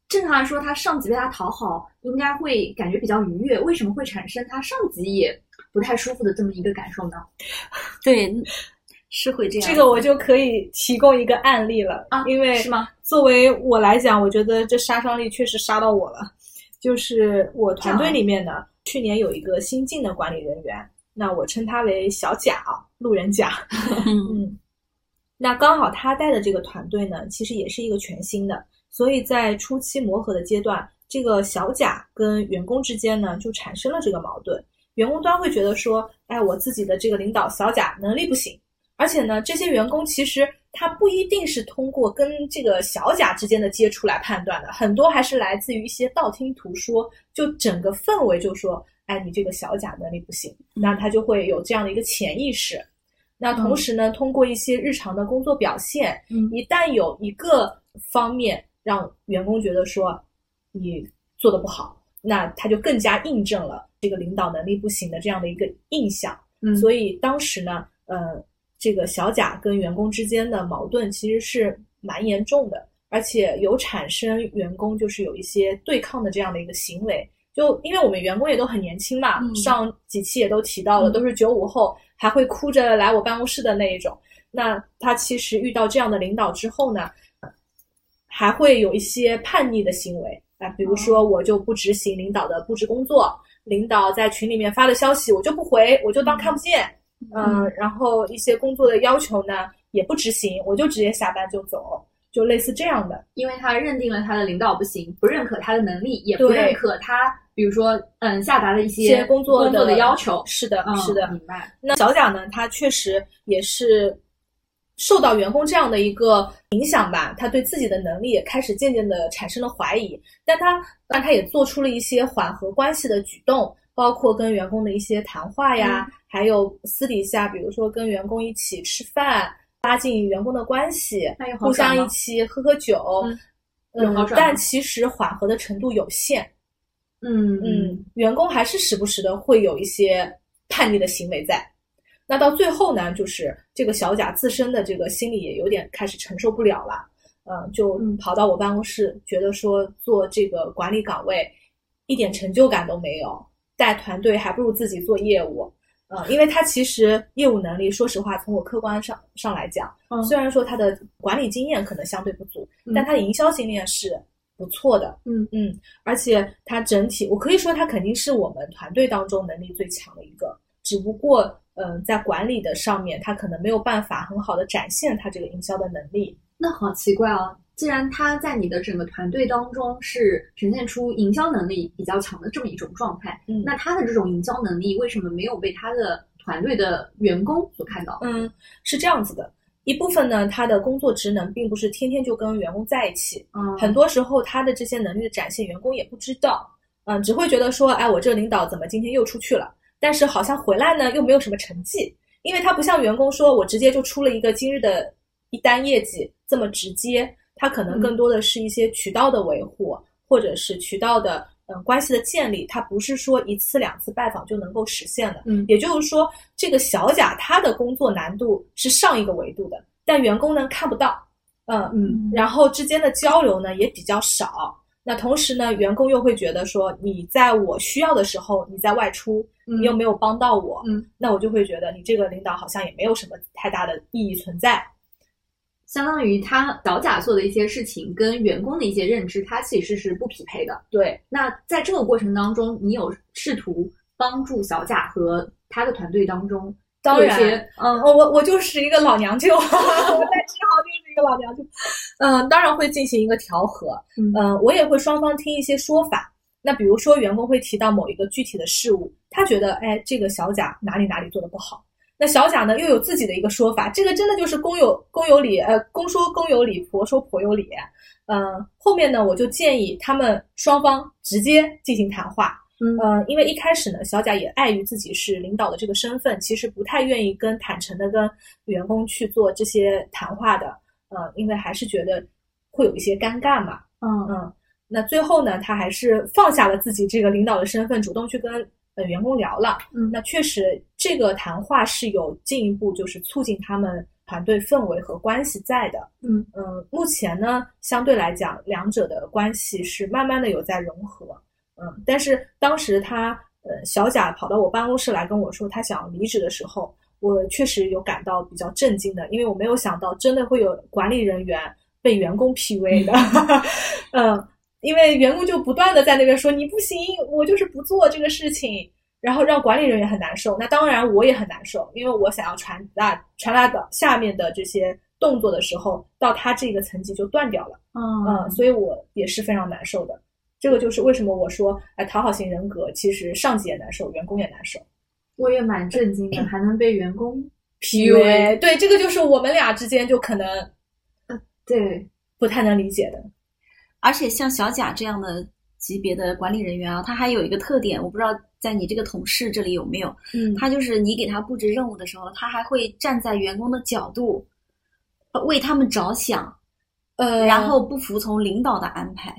正常来说，他上级被他讨好，应该会感觉比较愉悦。为什么会产生他上级也不太舒服的这么一个感受呢？对。是会这样，这个我就可以提供一个案例了啊，因为是吗？作为我来讲，我觉得这杀伤力确实杀到我了。就是我团队里面呢，去年有一个新进的管理人员，那我称他为小贾，路人甲。嗯，那刚好他带的这个团队呢，其实也是一个全新的，所以在初期磨合的阶段，这个小贾跟员工之间呢，就产生了这个矛盾。员工端会觉得说，哎，我自己的这个领导小贾能力不行。而且呢，这些员工其实他不一定是通过跟这个小贾之间的接触来判断的，很多还是来自于一些道听途说，就整个氛围就说，哎，你这个小贾能力不行，那他就会有这样的一个潜意识。那同时呢，通过一些日常的工作表现，嗯一旦有一个方面让员工觉得说你做的不好，那他就更加印证了这个领导能力不行的这样的一个印象。嗯所以当时呢，呃，这个小贾跟员工之间的矛盾其实是蛮严重的，而且有产生员工就是有一些对抗的这样的一个行为。就因为我们员工也都很年轻嘛，嗯上几期也都提到了，嗯都是九五后，还会哭着来我办公室的那一种。那他其实遇到这样的领导之后呢，还会有一些叛逆的行为啊，比如说我就不执行领导的布置工作，领导在群里面发的消息我就不回，我就当看不见，嗯、然后一些工作的要求呢也不执行，我就直接下班就走，就类似这样的。因为他认定了他的领导不行，不认可他的能力，也不认可他，比如说嗯下达的一一些些工作工作的要求。是的，嗯是的。明白。那小贾呢，他确实也是受到员工这样的一个影响吧，他对自己的能力也开始渐渐的产生了怀疑，但他但他也做出了一些缓和关系的举动，包括跟员工的一些谈话呀，嗯还有私底下，比如说跟员工一起吃饭，拉近员工的关系互相一起喝喝酒，嗯但其实缓和的程度有限，嗯。嗯，员工还是时不时的会有一些叛逆的行为在。那到最后呢，就是这个小贾自身的这个心理也有点开始承受不了了，嗯、就嗯。跑到我办公室，觉得说做这个管理岗位一点成就感都没有，带团队还不如自己做业务。嗯，因为他其实业务能力，说实话，从我客观上上来讲，嗯虽然说他的管理经验可能相对不足，嗯但他的营销经验是不错的。嗯嗯，而且他整体，我可以说他肯定是我们团队当中能力最强的一个，只不过，嗯、在管理的上面，他可能没有办法很好的展现他这个营销的能力。那好奇怪哦，既然他在你的整个团队当中是呈现出营销能力比较强的这么一种状态，嗯那他的这种营销能力为什么没有被他的团队的员工所看到？嗯，是这样子的。一部分呢，他的工作职能并不是天天就跟员工在一起，嗯很多时候他的这些能力的展现，员工也不知道，嗯，只会觉得说，哎，我这个领导怎么今天又出去了？但是好像回来呢又没有什么成绩，因为他不像员工说我直接就出了一个今日的一单业绩这么直接，他可能更多的是一些渠道的维护，或者是渠道的嗯关系的建立，它不是说一次两次拜访就能够实现的。嗯也就是说，这个小贾他的工作难度是上一个维度的，但员工呢看不到，嗯，嗯然后之间的交流呢也比较少。那同时呢，员工又会觉得说，你在我需要的时候你在外出，嗯你又没有帮到我，嗯，那我就会觉得你这个领导好像也没有什么太大的意义存在。相当于他小贾做的一些事情跟员工的一些认知，他其实是不匹配的。对，那在这个过程当中，你有试图帮助小贾和他的团队当中当然些嗯我我我就是一个老娘舅，我在职行就是一个老娘舅。嗯，当然会进行一个调和。嗯嗯，我也会双方听一些说法。那比如说，员工会提到某一个具体的事物，他觉得，哎，这个小贾哪里哪里做的不好。那小贾呢，又有自己的一个说法，这个真的就是公有公有理，呃，公说公有理，婆说婆有理。嗯，后面呢，我就建议他们双方直接进行谈话。嗯呃，因为一开始呢，小贾也碍于自己是领导的这个身份，其实不太愿意跟坦诚的跟员工去做这些谈话的。呃，因为还是觉得会有一些尴尬嘛。嗯嗯，那最后呢，他还是放下了自己这个领导的身份，主动去跟呃员工聊了。嗯那确实这个谈话是有进一步就是促进他们团队氛围和关系在的。嗯嗯，目前呢，相对来讲，两者的关系是慢慢的有在融合。嗯，但是当时他呃小贾跑到我办公室来跟我说他想离职的时候，我确实有感到比较震惊的，因为我没有想到真的会有管理人员被员工 PUA 的。嗯，因为员工就不断的在那边说你不行，我就是不做这个事情。然后让管理人员很难受，那当然我也很难受，因为我想要传达传达到下面的这些动作的时候，到他这个层级就断掉了。嗯，嗯所以我也是非常难受的。这个就是为什么我说，哎，讨好型人格其实上级也难受，员工也难受。我也蛮震惊的，还能被员工 PUA，对，这个就是我们俩之间就可能对，不太能理解的。而且像小贾这样的级别的管理人员啊，他还有一个特点，我不知道在你这个同事这里有没有，嗯，他就是你给他布置任务的时候，他还会站在员工的角度，呃为他们着想，呃，然后不服从领导的安排，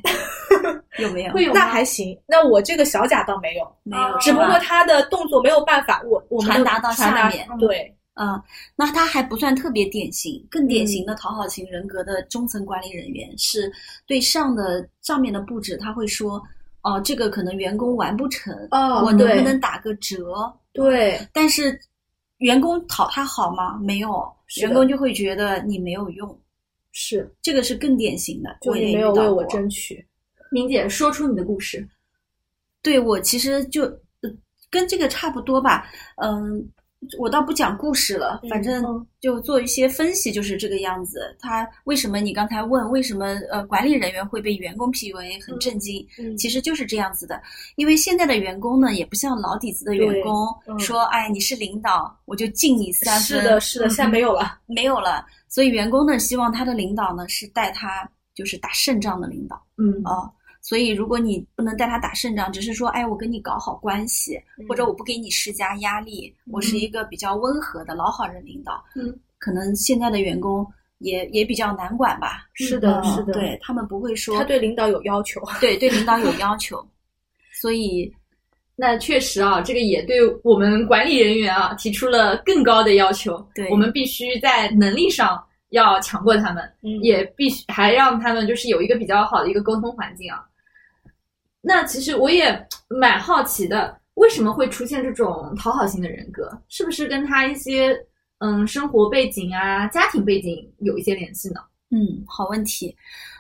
有没有？那会有那还行。那我这个小贾倒没有，没有，只不过他的动作没有办法，我我们传达到下面对，啊、那他还不算特别典型，更典型的讨好型人格的中层管理人员是对上的上面的布置，他会说，哦，这个可能员工完不成，哦我能不能打个折？对，但是员工讨他好吗？没有，员工就会觉得你没有用，是，这个是更典型的，就我也你没有为我争取。明姐说出你的故事。对我其实就、呃跟这个差不多吧，嗯，我倒不讲故事了，反正嗯就做一些分析，就是这个样子。他为什么你刚才问为什么呃管理人员会被员工 PUA 很震惊？嗯其实就是这样子的，因为现在的员工呢，也不像老底子的员工嗯说，哎，你是领导，我就敬你三分。是的，是的，嗯现在没有了。没有了，所以员工呢，希望他的领导呢是带他就是打胜仗的领导。嗯哦，所以如果你不能带他打胜仗，只是说，哎，我跟你搞好关系，嗯或者我不给你施加压力，我是一个比较温和的老好人领导，嗯，可能现在的员工也也比较难管吧。是的，嗯是的，对他们不会说，他对领导有要求。对对领导有要求，所以 那确实啊，这个也对我们管理人员啊提出了更高的要求。对我们必须在能力上要强过他们，嗯也必须还让他们就是有一个比较好的一个沟通环境啊。那其实我也蛮好奇的，为什么会出现这种讨好型的人格？是不是跟他一些嗯生活背景啊、家庭背景有一些联系呢？嗯，好问题。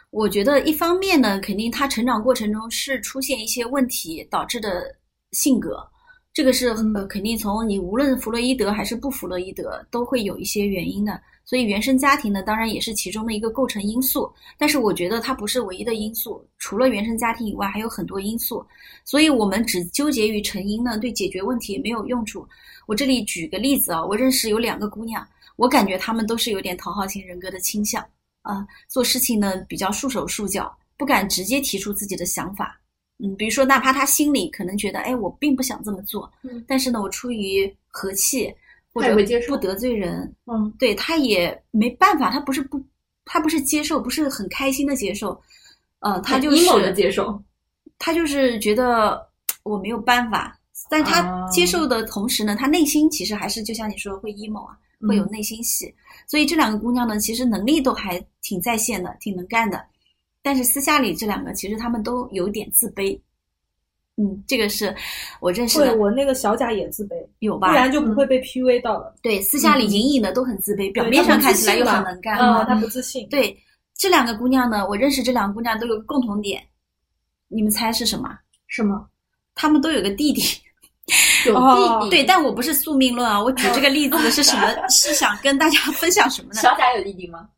我觉得一方面呢，肯定他成长过程中是出现一些问题导致的性格，这个是呃肯定从你无论弗洛伊德还是不弗洛伊德都会有一些原因的。所以原生家庭呢，当然也是其中的一个构成因素。但是我觉得它不是唯一的因素，除了原生家庭以外，还有很多因素。所以我们只纠结于成因呢，对解决问题没有用处。我这里举个例子啊，我认识有两个姑娘，我感觉她们都是有点讨好型人格的倾向。啊，做事情呢比较束手束脚，不敢直接提出自己的想法。嗯，比如说，哪怕他心里可能觉得，哎，我并不想这么做，嗯但是呢，我出于和气或者不得罪人，嗯，对他也没办法，他不是不，他不是接受，不是很开心的接受，呃，他就是接受，他就是觉得我没有办法，但他啊接受的同时呢，他内心其实还是就像你说会 emo 啊，会有嗯内心戏。所以这两个姑娘呢，其实能力都还挺在线的，挺能干的。但是私下里这两个其实他们都有点自卑。嗯，这个是我认识对的，我那个小贾也自卑，有吧？不然就不会被 PUA 到了。对，私下里嗯隐隐的都很自卑，表面上看起来又很能干。嗯，他不自信。对，这两个姑娘呢，我认识这两个姑娘都有共同点，你们猜是什么？什么？她们都有个弟弟。有哦弟弟，对，但我不是宿命论啊，我举这个例子是什么？是想跟大家分享什么呢？小贾有弟弟吗？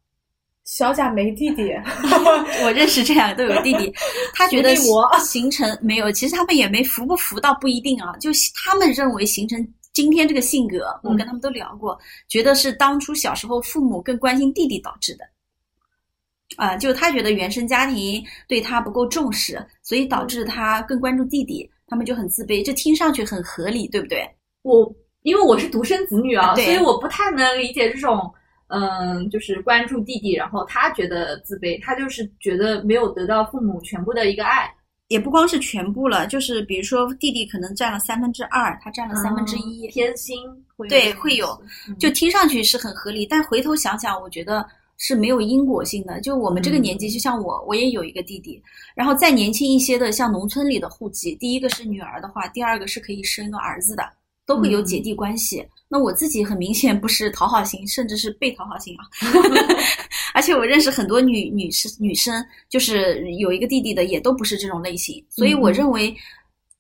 小贾没弟弟，我认识这两个都有弟弟，他觉得形成没有，其实他们也没服不服倒不一定啊，就他们认为形成今天这个性格，我跟他们都聊过，觉得是当初小时候父母更关心弟弟导致的。啊、就他觉得原生家庭对他不够重视，所以导致他更关注弟弟，他们就很自卑。这听上去很合理，对不对？我因为我是独生子女啊，对所以我不太能理解这种，嗯，就是关注弟弟，然后他觉得自卑，他就是觉得没有得到父母全部的一个爱，也不光是全部了，就是比如说弟弟可能占了三分之二，他占了三分之一，嗯偏心，会对会有就听上去是很合理，但回头想想，我觉得是没有因果性的。就我们这个嗯年纪，就像我，我也有一个弟弟，然后再年轻一些的，像农村里的户籍，第一个是女儿的话，第二个是可以生个儿子的，都会有姐弟关系。那我自己很明显不是讨好型，甚至是被讨好型啊。而且我认识很多女女生女生，就是有一个弟弟的，也都不是这种类型。所以我嗯认为，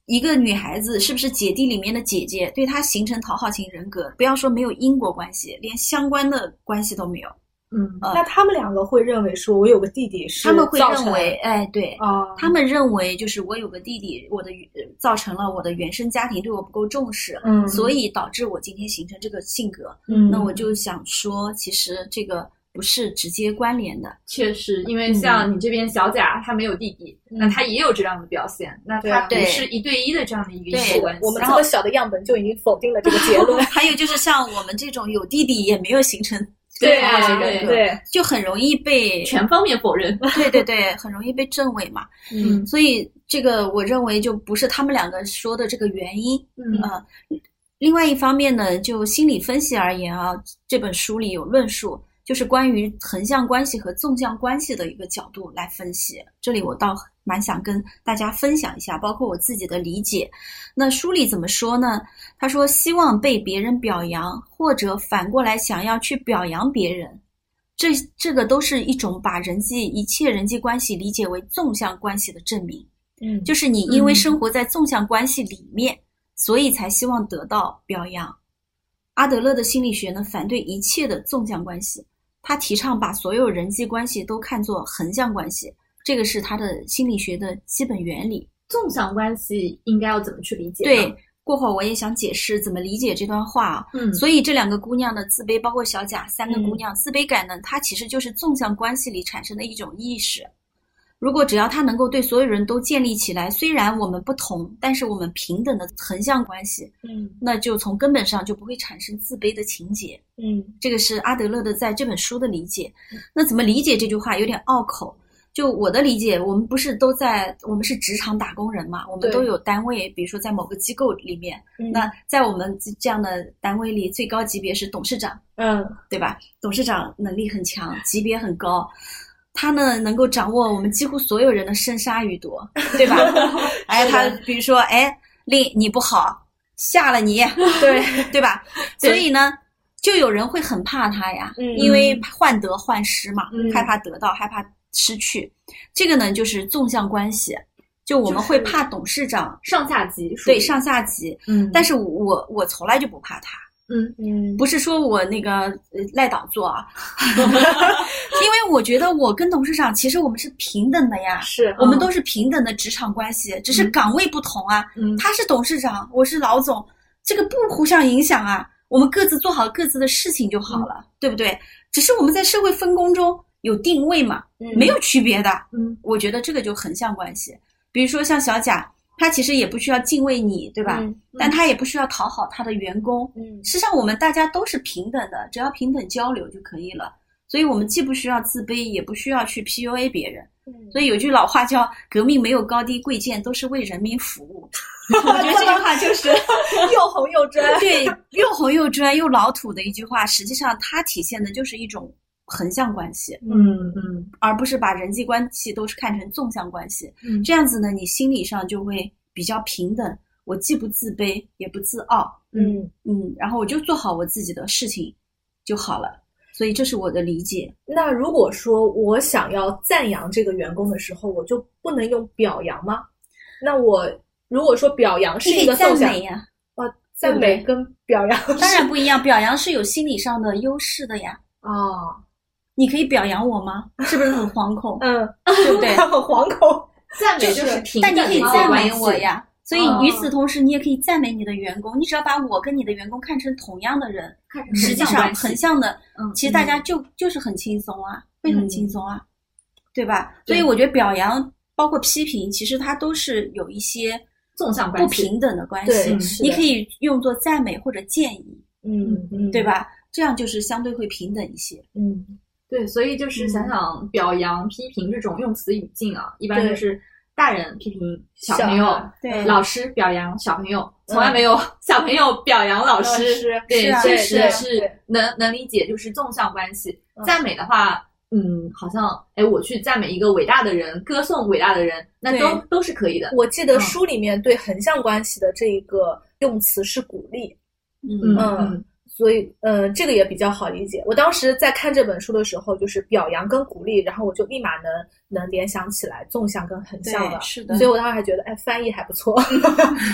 一个女孩子是不是姐弟里面的姐姐，对她形成讨好型人格，不要说没有因果关系，连相关的关系都没有。嗯呃那他们两个会认为说我有个弟弟是他们会认为，哎，对，啊，他们认为就是我有个弟弟，我的呃造成了我的原生家庭对我不够重视，嗯所以导致我今天形成这个性格。嗯，那我就想说，其实这个不是直接关联的。确实，因为像你这边小贾他没有弟弟，嗯那他也有这样的表现，那他不是一对一的这样的一个对因果关系。我们这么小的样本就已经否定了这个结论。还有就是像我们这种有弟弟也没有形成对对，对，就很容易被全方面否认。对对对，很容易被证伪嘛。嗯所以这个我认为就不是他们两个说的这个原因。嗯呃，另外一方面呢，就心理分析而言啊，这本书里有论述，就是关于横向关系和纵向关系的一个角度来分析。这里我倒蛮想跟大家分享一下，包括我自己的理解。那书里怎么说呢？他说希望被别人表扬，或者反过来想要去表扬别人。这这个都是一种把人际一切人际关系理解为纵向关系的证明。嗯就是你因为嗯生活在纵向关系里面，所以才希望得到表扬。阿德勒的心理学呢，反对一切的纵向关系，他提倡把所有人际关系都看作横向关系，这个是他的心理学的基本原理。纵向关系应该要怎么去理解？对，，过会儿我也想解释怎么理解这段话啊。嗯，所以这两个姑娘的自卑，包括小贾三个姑嗯娘、自卑感呢，它其实就是纵向关系里产生的一种意识。如果只要它能够对所有人都建立起来，虽然我们不同，但是我们平等的横向关系，嗯那就从根本上就不会产生自卑的情节。嗯这个是阿德勒的在这本书的理解。那怎么理解这句话有点拗口。就我的理解，我们不是都在，我们是职场打工人嘛，我们都有单位，比如说在某个机构里面，嗯那在我们这样的单位里，最高级别是董事长，嗯对吧？董事长能力很强，级别很高，他呢能够掌握我们几乎所有人的生杀予夺，对吧？哎，他比如说，哎，令你不好，下了你，对对吧？对所以呢，就有人会很怕他呀，嗯因为患得患失嘛，嗯害怕得到，害怕失去。这个呢，就是纵向关系，就我们会怕董事长，上下级对上下级，嗯，但是我我从来就不怕他。嗯嗯不是说我那个呃赖倒做啊，因为我觉得我跟董事长其实我们是平等的呀，是我们都是平等的职场关系，只是嗯岗位不同啊。嗯他是董事长，我是老总，这个不互相影响啊，我们各自做好各自的事情就好了，嗯对不对？只是我们在社会分工中有定位嘛，嗯没有区别的。嗯我觉得这个就横向关系。比如说像小贾，他其实也不需要敬畏你，对吧？嗯但他也不需要讨好他的员工。嗯实际上，我们大家都是平等的，只要平等交流就可以了。所以，我们既不需要自卑，也不需要去 PUA 别人。所以有句老话叫“革命没有高低贵贱，都是为人民服务 ”。我觉得这句话就是 又红又 专。对又红又专又老土的一句话。实际上，它体现的就是一种横向关系，嗯嗯而不是把人际关系都是看成纵向关系。嗯这样子呢，你心理上就会比较平等。我既不自卑，也不自傲，嗯嗯，然后我就做好我自己的事情就好了。所以这是我的理解。那如果说我想要赞扬这个员工的时候，我就不能用表扬吗？那我如果说表扬是一个纵向美，呀，哦，赞美跟表扬当然不一样。表扬是有心理上的优势的呀。哦，你可以表扬我吗？是不是很惶恐？嗯，对不对？很惶恐，赞美就是就是平但你可以赞美我呀。所以哦与此同时，你也可以赞美你的员工。你只要把我跟你的员工看成同样的人，看成实际上横向的，嗯其实大家就就是很轻松啊，会很嗯轻松啊，对吧？所以我觉得表扬包括批评，其实它都是有一些纵向不平等的关系。你可以用作赞美或者建议，嗯嗯，对？吧？这样就是相对会平等一些。嗯对，所以就是想想表扬、批评这种用词语境啊，一般对就是大人批评小小朋友，对老师表扬小朋友，从来没有小朋友表扬老老师。师对，确实是能能理解，就是纵向关系。嗯赞美的话，嗯，好像哎，我去赞美一个伟大的人，歌颂伟大的人，那都都是可以的。我记得嗯书里面对横向关系的这一个用词是鼓励，嗯嗯嗯所以呃，这个也比较好理解。我当时在看这本书的时候，就是表扬跟鼓励，然后我就立马能能联想起来纵向跟横向的，，是的所以。我当时还觉得，哎，翻译还不错。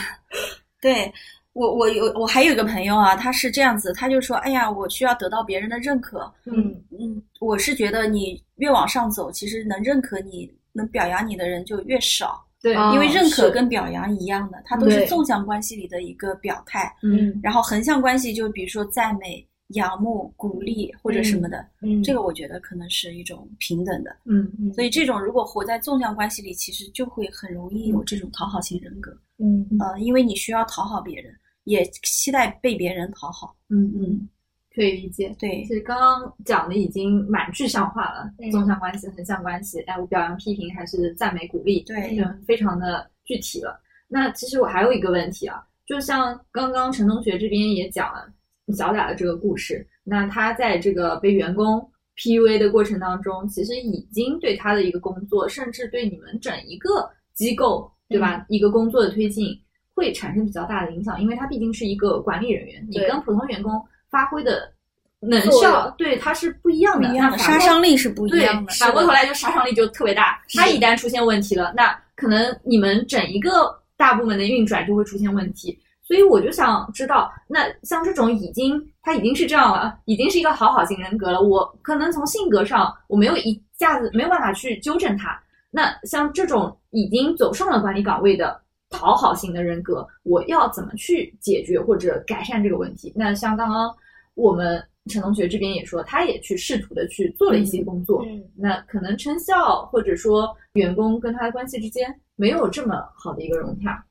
对我，我有我还有一个朋友啊，他是这样子，他就说，哎呀，我需要得到别人的认可。嗯嗯，我是觉得你越往上走，其实能认可你、能表扬你的人就越少，对，啊因为认可跟表扬一样的，它都是纵向关系里的一个表态。嗯然后横向关系就比如说赞美，仰慕、鼓励或者什么的，嗯，这个我觉得可能是一种平等的。嗯嗯所以这种如果活在纵向关系里，其实就会很容易有这种讨好型人格。嗯呃，因为你需要讨好别人，也期待被别人讨好。嗯嗯，可以理解。对其实刚刚讲的已经蛮具象化了，嗯纵向关系、横向关系，哎，我表扬、批评还是赞美、鼓励，对就非常的具体了。那其实我还有一个问题啊，就像刚刚陈同学这边也讲了小贾的这个故事，那他在这个被员工 PUA 的过程当中，其实已经对他的一个工作，甚至对你们整一个机构，对吧？嗯一个工作的推进会产生比较大的影响，因为他毕竟是一个管理人员，你跟普通员工发挥的能效对它是不一样的，样的杀伤力是不一样的。反过头来就杀伤力就特别大。是他一旦出现问题了，那可能你们整一个大部门的运转就会出现问题。所以我就想知道，那像这种已经他已经是这样了，已经是一个好好型人格了，我可能从性格上我没有一下子没有办法去纠正他。那像这种已经走上了管理岗位的讨好型的人格，我要怎么去解决或者改善这个问题？那像刚刚我们陈同学这边也说，他也去试图的去做了一些工作，嗯那可能成效或者说员工跟他的关系之间没有这么好的一个融洽。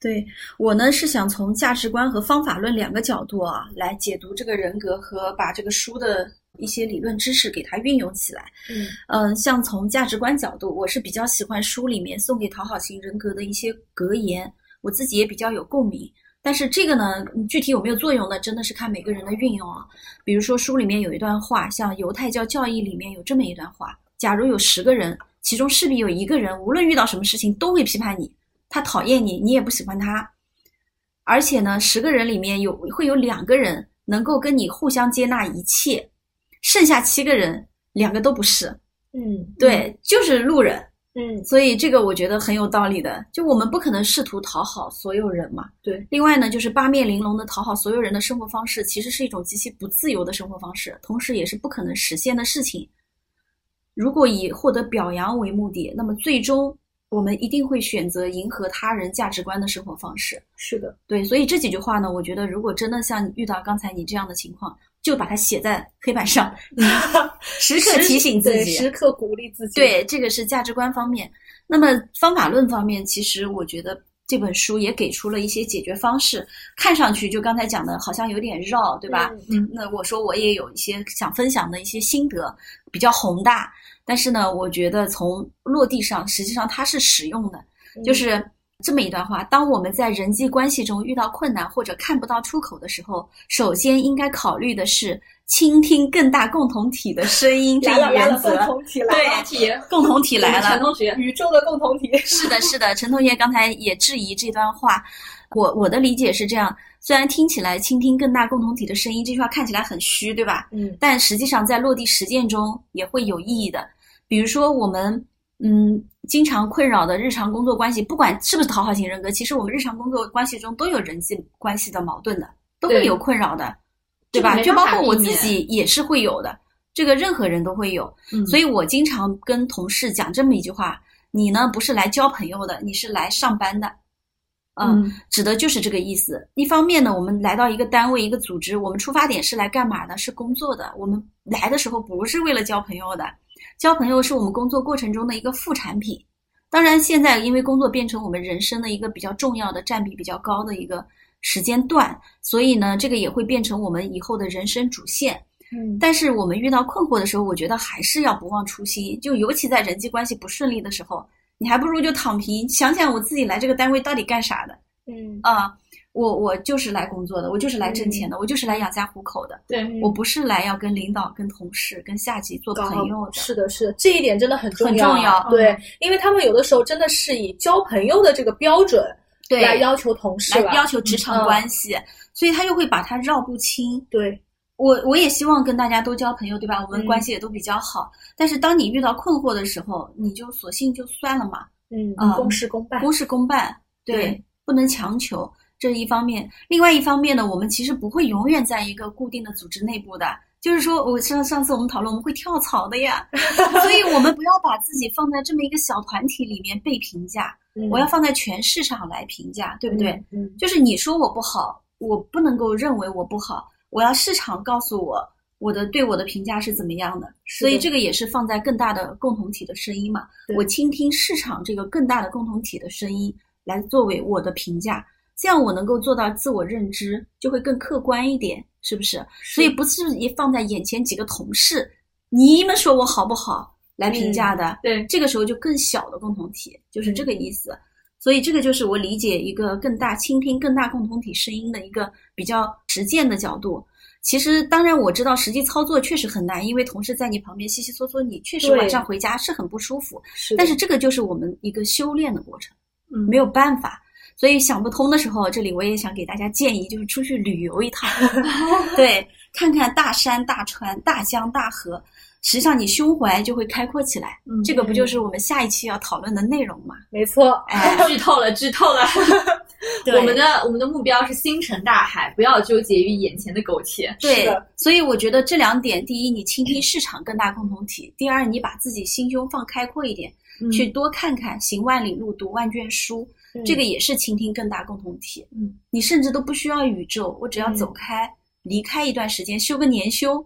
对我呢是想从价值观和方法论两个角度啊来解读这个人格和把这个书的一些理论知识给它运用起来。嗯嗯，像从价值观角度，我是比较喜欢书里面送给讨好型人格的一些格言，我自己也比较有共鸣。但是这个呢，嗯具体有没有作用呢？真的是看每个人的运用啊。比如说书里面有一段话，像犹太教教义里面有这么一段话：假如有十个人，其中势必有一个人，无论遇到什么事情都会批判你，他讨厌你，你也不喜欢他。而且呢，十个人里面有会有两个人能够跟你互相接纳一切，剩下七个人两个都不是。嗯对，就是路人。嗯所以这个我觉得很有道理的。就我们不可能试图讨好所有人嘛。对。另外呢，就是八面玲珑的讨好所有人的生活方式，其实是一种极其不自由的生活方式，同时也是不可能实现的事情。如果以获得表扬为目的，那么最终我们一定会选择迎合他人价值观的生活方式。是的，对，所以这几句话呢，我觉得如果真的像遇到刚才你这样的情况，就把它写在黑板上，时刻提醒自对己，时刻鼓励自己。对，这个是价值观方面。那么方法论方面，其实我觉得这本书也给出了一些解决方式。看上去就刚才讲的，好像有点绕，对吧？嗯那我说我也有一些想分享的一些心得，比较宏大，但是呢，我觉得从落地上，实际上它是实用的。嗯就是这么一段话：当我们在人际关系中遇到困难或者看不到出口的时候，首先应该考虑的是倾听更大共同体的声音这一原则共。同体来对了，对共同体来了陈，同学，宇宙的共同体。是的，是的，陈同学刚才也质疑这段话，我我的理解是这样：虽然听起来倾听更大共同体的声音这句话看起来很虚，对吧？嗯但实际上在落地实践中也会有意义的。比如说我们嗯经常困扰的日常工作关系，不管是不是讨好型人格，其实我们日常工作关系中都有人际关系的矛盾的，都会有困扰的，对吧？就包括我自己也是会有的，这个任何人都会有。嗯所以我经常跟同事讲这么一句话：你呢不是来交朋友的，你是来上班的。嗯，嗯指的就是这个意思。一方面呢，我们来到一个单位、一个组织，我们出发点是来干嘛的？是工作的。我们来的时候不是为了交朋友的，交朋友是我们工作过程中的一个副产品。当然，现在因为工作变成我们人生的一个比较重要的、占比比较高的一个时间段，所以呢，这个也会变成我们以后的人生主线。嗯但是我们遇到困惑的时候，我觉得还是要不忘初心，就尤其在人际关系不顺利的时候，你还不如就躺平，想想我自己来这个单位到底干啥的嗯啊？我我就是来工作的，我就是来挣钱的，我就是来养家糊口的，对，我不是来要跟领导、跟同事、跟下级做朋友的。是的，是的，这一点真的很重很要。重要对，因为他们有的时候真的是以交朋友的这个标准对，来要求同事来要求职场嗯关系，所以他又会把它绕不清。对，我我也希望跟大家都交朋友，对吧？我们嗯关系也都比较好。但是当你遇到困惑的时候，你就索性就算了嘛，嗯啊公事公办。公事公办，对，对不能强求。这是一方面，另外一方面呢，我们其实不会永远在一个固定的组织内部的。就是说，我上上次我们讨论，我们会跳槽的呀，所以我们不要把自己放在这么一个小团体里面被评价，嗯我要放在全市场来评价，对不对？？嗯就是你说我不好，我不能够认为我不好，我要市场告诉我我的对我的评价是怎么样的，所以这个也是放在更大的共同体的声音嘛。我倾听市场这个更大的共同体的声音，来作为我的评价，这样我能够做到自我认知，就会更客观一点，是不是？所以不是也放在眼前几个同事，你们说我好不好来评价的，对，这个时候就更小的共同体，就是嗯这个意思。所以这个就是我理解一个更大倾听更大共同体声音的一个比较实践的角度。其实，当然我知道实际操作确实很难，因为同事在你旁边悉悉嗦嗦，你确实晚上回家是很不舒服。是但是这个就是我们一个修炼的过程，嗯没有办法。所以想不通的时候，这里我也想给大家建议，就是出去旅游一趟，对，看看大山、大川、大江、大河，实际上你胸怀就会开阔起来。嗯这个不就是我们下一期要讨论的内容吗？没错，哎，剧透了，剧透了。对我们的我们的目标是星辰大海，不要纠结于眼前的苟且。对，所以我觉得这两点，第一，你倾听市场更大共同体；第二，你把自己心胸放开阔一点，嗯去多看看，行万里路，读万卷书，嗯这个也是倾听更大共同体。嗯，你甚至都不需要宇宙，我只要走开，离开一段时间，休个年休，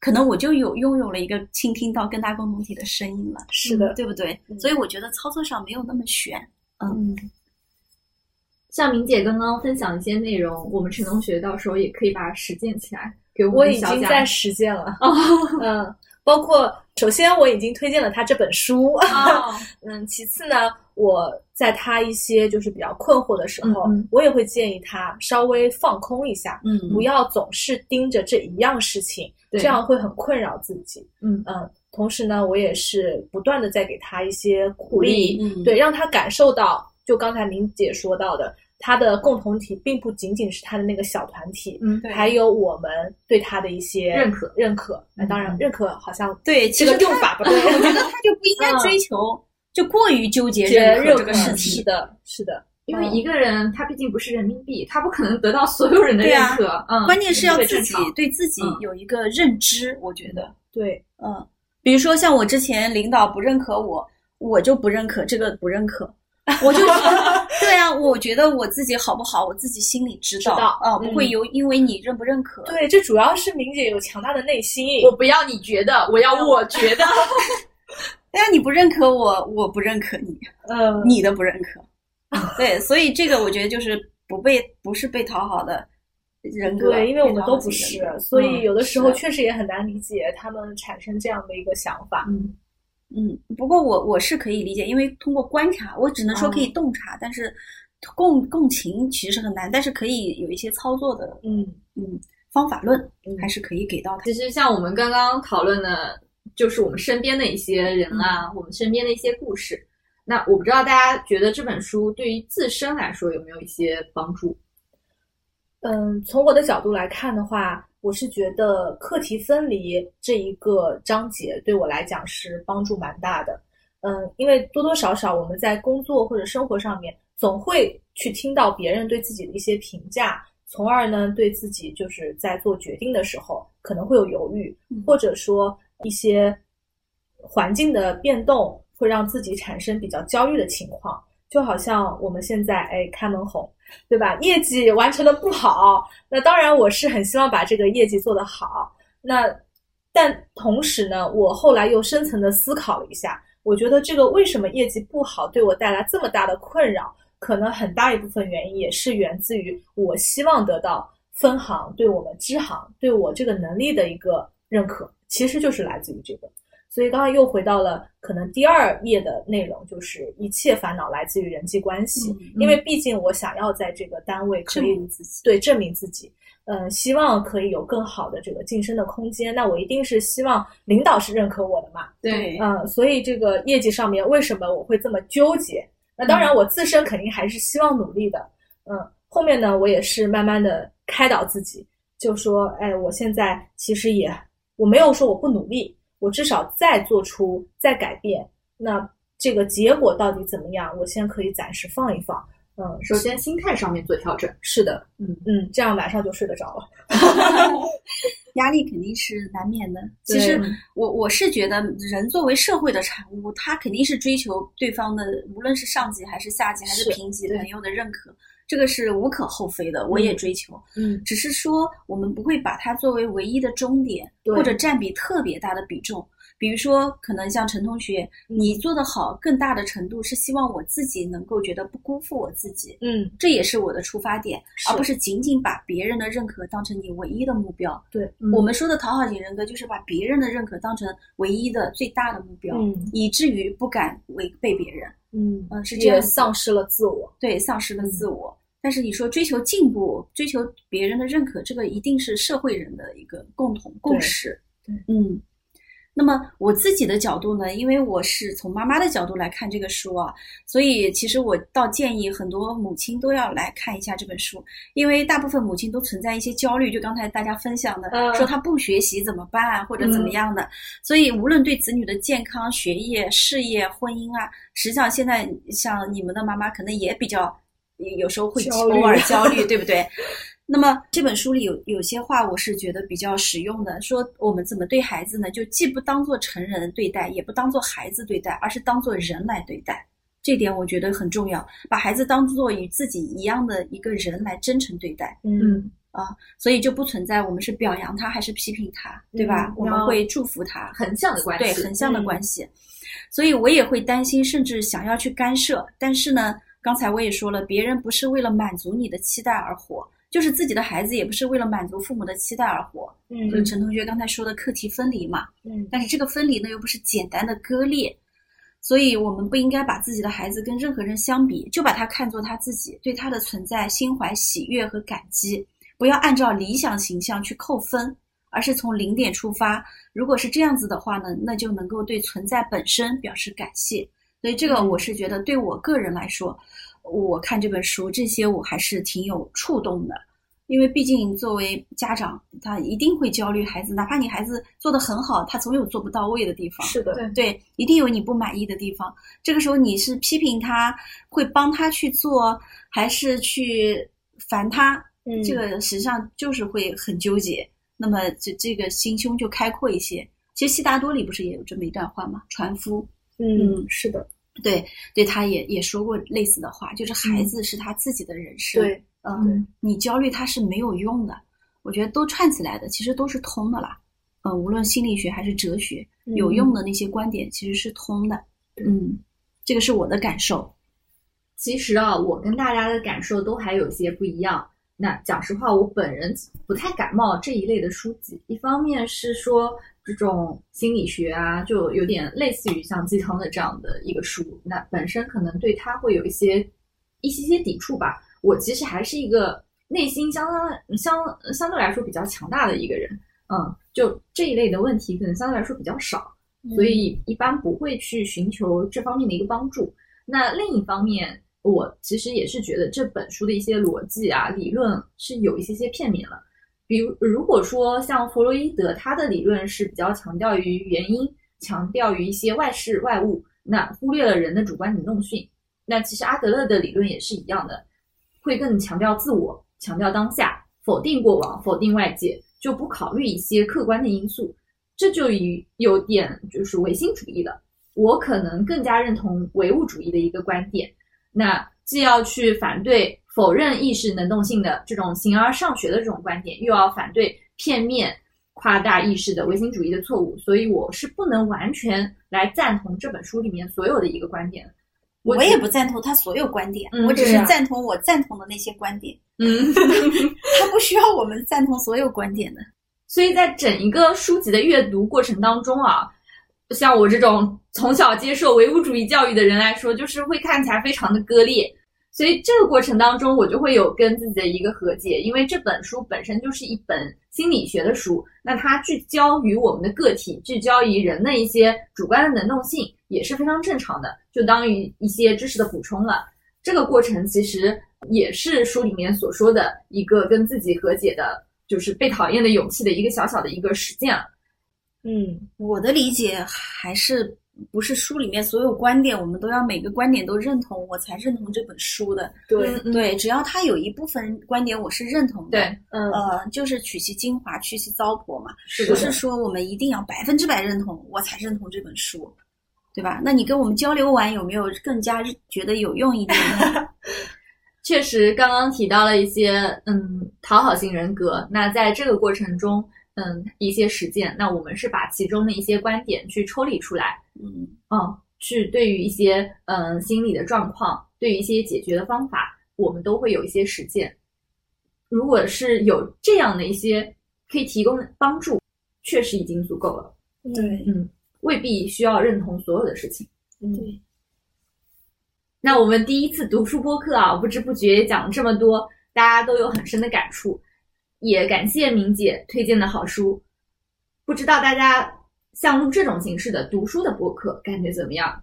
可能我就有拥有了一个倾听到更大共同体的声音了，是的，对不对？嗯所以我觉得操作上没有那么悬。嗯，像明姐刚刚分享一些内容，我们陈同学到时候也可以把它实践起来，给我我已经在实践了。哦 嗯，包括首先我已经推荐了他这本书，哦，嗯，其次呢，我在他一些就是比较困惑的时候，嗯嗯。我也会建议他稍微放空一下，嗯。不要总是盯着这一样事情，对。这样会很困扰自己。嗯。嗯，同时呢，我也是不断的在给他一些鼓鼓励嗯。对，让他感受到，就刚才明姐说到的，他的共同体并不仅仅是他的那个小团体，嗯，还有我们对他的一些认可。认可。那当然嗯，认可好像对，其实这个用法不对，我觉得他就不应该嗯。追求，就过于纠结觉认可这个事情。是的，是的，因为一个人他毕竟不是人民币，他不可能得到所有人的认可。嗯，关键是要自己对自己嗯有一个认知，我觉得，对，嗯，比如说像我之前领导不认可我，我就不认可这个不认可，我就 对啊，我觉得我自己好不好，我自己心里知道，知道啊，嗯不会由因为你认不认可，对，这主要是明姐有强大的内心。我不要你觉得，我要我觉得。对啊，你不认可我，我不认可你，嗯，你的不认可，对，所以这个我觉得就是不被不是被讨好的人格，对，因为我们都不是所以有的时候确实也很难理解他们产生这样的一个想法。嗯嗯，不过我我是可以理解，因为通过观察，我只能说可以哦洞察，但是共共情其实是很难，但是可以有一些操作的嗯嗯方法论嗯还是可以给到他。其实像我们刚刚讨论的，就是我们身边的一些人啊，我们身边的一些故事。那我不知道大家觉得这本书对于自身来说有没有一些帮助？嗯，从我的角度来看的话，我是觉得课题分离这一个章节对我来讲是帮助蛮大的。嗯，因为多多少少我们在工作或者生活上面，总会去听到别人对自己的一些评价，从而呢对自己就是在做决定的时候可能会有犹豫，嗯或者说一些环境的变动会让自己产生比较焦虑的情况。就好像我们现在哎开门红，对吧？业绩完成的不好，那当然我是很希望把这个业绩做得好。那但同时呢，我后来又深层的思考了一下，我觉得这个为什么业绩不好对我带来这么大的困扰，可能很大一部分原因也是源自于我希望得到分行对我们支行对我这个能力的一个认可，其实就是来自于这个。所以刚刚又回到了可能第二页的内容，就是一切烦恼来自于人际关系，嗯因为毕竟我想要在这个单位可证以明自己对证明自己，嗯，希望可以有更好的这个晋升的空间。那我一定是希望领导是认可我的嘛，对嗯，所以这个业绩上面为什么我会这么纠结？那当然，我自身肯定还是希望努力的。嗯，后面呢，我也是慢慢的开导自己，就说，哎，我现在其实也，我没有说我不努力，我至少再做出再改变。那这个结果到底怎么样？我先可以暂时放一放。嗯，首先心态上面做调整。是的，嗯嗯，这样晚上就睡得着了。压力肯定是难免的。其实我我是觉得，人作为社会的产物，他肯定是追求对方的，无论是上级还是下级还是是平级朋友的认可，这个是无可厚非的，我也追求。嗯只是说我们不会把它作为唯一的终点，或者占比特别大的比重。比如说，可能像陈同学，你做得好，更大的程度是希望我自己能够觉得不辜负我自己，嗯，这也是我的出发点，而不是仅仅把别人的认可当成你唯一的目标。对，嗯我们说的讨好型人格，就是把别人的认可当成唯一的最大的目标，嗯以至于不敢违背别人。嗯嗯是这样也丧失了自我。对，丧失了自我。但是你说追求进步、追求别人的认可，这个一定是社会人的一个共同共识。对嗯。那么我自己的角度呢，因为我是从妈妈的角度来看这个书啊，所以其实我倒建议很多母亲都要来看一下这本书，因为大部分母亲都存在一些焦虑，就刚才大家分享的，嗯说她不学习怎么办，或者怎么样的。所以无论对子女的健康、学业、事业、婚姻啊，实际上现在像你们的妈妈可能也比较，有时候会偶尔焦虑，对不对？那么这本书里有有些话我是觉得比较实用的，说我们怎么对孩子呢？就既不当做成人对待，也不当做孩子对待，而是当做人来对待。这点我觉得很重要，把孩子当做与自己一样的一个人来真诚对待。嗯啊所以就不存在我们是表扬他还是批评他，对吧？嗯我们会祝福他，横向的关系，对横向的嗯关系。所以我也会担心，甚至想要去干涉。但是呢，刚才我也说了，别人不是为了满足你的期待而活，就是自己的孩子也不是为了满足父母的期待而活。就是嗯陈同学刚才说的课题分离嘛。嗯但是这个分离呢，又不是简单的割裂，所以我们不应该把自己的孩子跟任何人相比，就把他看作他自己，对他的存在心怀喜悦和感激，不要按照理想形象去扣分，而是从零点出发。如果是这样子的话呢，那就能够对存在本身表示感谢。所以这个我是觉得，对我个人来说，我看这本书这些我还是挺有触动的。因为毕竟作为家长，他一定会焦虑孩子，哪怕你孩子做得很好，他总有做不到位的地方。是的，对对，一定有你不满意的地方。这个时候你是批评他，会帮他去做，还是去烦他？嗯这个实际上就是会很纠结。那么这这个心胸就开阔一些。其实悉达多里不是也有这么一段话吗？船夫嗯是的，对对，他也也说过类似的话，就是孩子是他自己的人生。对，嗯，你焦虑他是没有用的。我觉得都串起来的，其实都是通的啦。嗯，无论心理学还是哲学，有用的那些观点其实是通的。嗯，这个是我的感受。其实啊，我跟大家的感受都还有些不一样。那讲实话，我本人不太感冒这一类的书籍。一方面是说这种心理学啊，就有点类似于像鸡汤的这样的一个书，那本身可能对它会有一些一些些抵触吧。我其实还是一个内心相当相相对来说比较强大的一个人，嗯，就这一类的问题可能相对来说比较少，所以一般不会去寻求这方面的一个帮助。那另一方面，我其实也是觉得这本书的一些逻辑啊、理论是有一些些片面了。比如，如果说像弗洛伊德，他的理论是比较强调于原因，强调于一些外事外物，那忽略了人的主观能动性。那其实阿德勒的理论也是一样的，会更强调自我，强调当下，否定过往，否定外界，就不考虑一些客观的因素。这就有有点就是唯心主义了。我可能更加认同唯物主义的一个观点。那既要去反对否认意识能动性的这种形而上学的这种观点，又要反对片面夸大意识的唯心主义的错误，所以我是不能完全来赞同这本书里面所有的一个观点的。我也不赞同他所有观点，嗯我只是赞同我赞同的那些观点。嗯，他不需要我们赞同所有观点的。所以在整一个书籍的阅读过程当中啊，像我这种从小接受唯物主义教育的人来说，就是会看起来非常的割裂。所以这个过程当中，我就会有跟自己的一个和解，因为这本书本身就是一本心理学的书，那它聚焦于我们的个体，聚焦于人的一些主观的能动性，也是非常正常的，就当于一些知识的补充了。这个过程其实也是书里面所说的一个跟自己和解的，就是被讨厌的勇气的一个小小的一个实践了。嗯我的理解还是不是书里面所有观点，我们都要每个观点都认同，我才认同这本书的。对，嗯对，只要他有一部分观点我是认同的，对，嗯呃，就是取其精华，去其糟粕嘛。是不是说我们一定要百分之百认同，我才认同这本书，对吧？那你跟我们交流完，有没有更加觉得有用一点呢？确实，刚刚提到了一些嗯讨好型人格。那在这个过程中，嗯一些实践，那我们是把其中的一些观点去抽离出来，嗯嗯，去对于一些嗯心理的状况，对于一些解决的方法，我们都会有一些实践。如果是有这样的一些可以提供帮助，确实已经足够了。对嗯，未必需要认同所有的事情。嗯，对，那我们第一次读书播客啊，不知不觉讲了这么多，大家都有很深的感触，也感谢明姐推荐的好书。不知道大家像录这种形式的读书的播客感觉怎么样？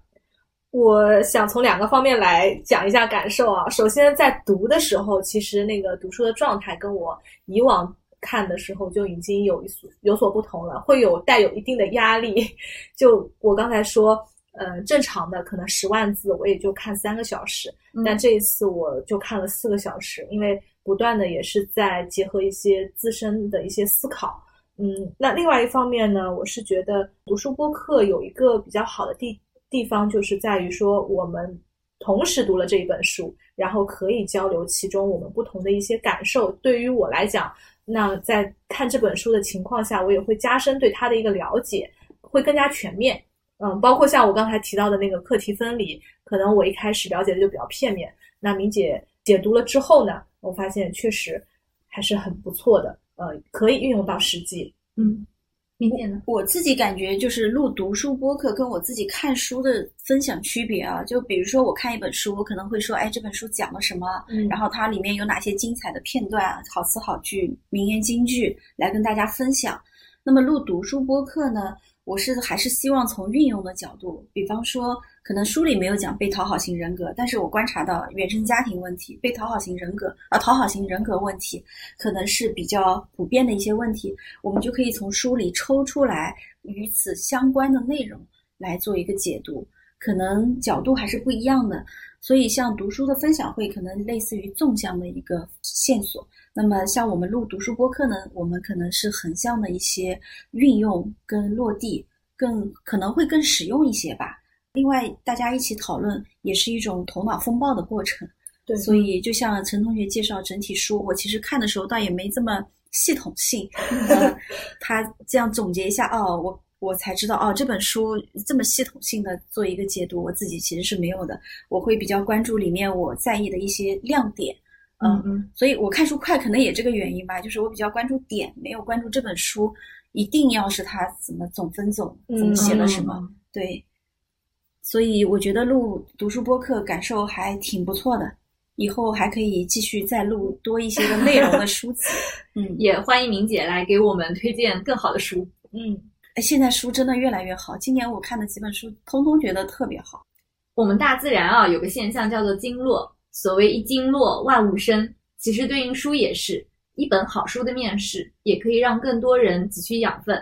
我想从两个方面来讲一下感受啊。首先，在读的时候，其实那个读书的状态跟我以往看的时候就已经有一所有所不同了，会有带有一定的压力。就我刚才说，呃，正常的可能十万字我也就看三个小时，嗯但这一次我就看了四个小时，因为不断的也是在结合一些自身的一些思考。嗯，那另外一方面呢，我是觉得读书播客有一个比较好的地地方，就是在于说我们同时读了这一本书，然后可以交流其中我们不同的一些感受。对于我来讲，那在看这本书的情况下，我也会加深对它的一个了解，会更加全面。嗯，包括像我刚才提到的那个课题分离，可能我一开始了解的就比较片面。那明姐解读了之后呢，我发现确实还是很不错的，呃，可以运用到实际。嗯，明姐呢？我自己感觉就是录读书播客跟我自己看书的分享区别啊，就比如说我看一本书，我可能会说，哎，这本书讲了什么，嗯然后它里面有哪些精彩的片段、好词好句、名言金句来跟大家分享。那么录读书播客呢，我是还是希望从运用的角度，比方说，可能书里没有讲被讨好型人格，但是我观察到原生家庭问题、被讨好型人格啊、讨好型人格问题，可能是比较普遍的一些问题，我们就可以从书里抽出来与此相关的内容来做一个解读，可能角度还是不一样的。所以，像读书的分享会，可能类似于纵向的一个线索。那么，像我们录读书播客呢，我们可能是横向的一些运用跟落地，更可能会更实用一些吧。另外，大家一起讨论也是一种头脑风暴的过程。对所以就像陈同学介绍整体书，我其实看的时候倒也没这么系统性。呃，他这样总结一下，哦，我我才知道，哦，这本书这么系统性的做一个解读，我自己其实是没有的。我会比较关注里面我在意的一些亮点。嗯，嗯所以我看书快，可能也这个原因吧，就是我比较关注点，没有关注这本书一定要是它怎么总分总怎么写了什么。嗯对，所以我觉得录读书播客感受还挺不错的，以后还可以继续再录多一些的内容的书籍。嗯，也欢迎明姐来给我们推荐更好的书。嗯，哎，现在书真的越来越好，今年我看的几本书，通通觉得特别好。我们大自然啊有个现象叫做经络，所谓一经络万物生，其实对应书也是一本好书的面世，也可以让更多人汲取养分。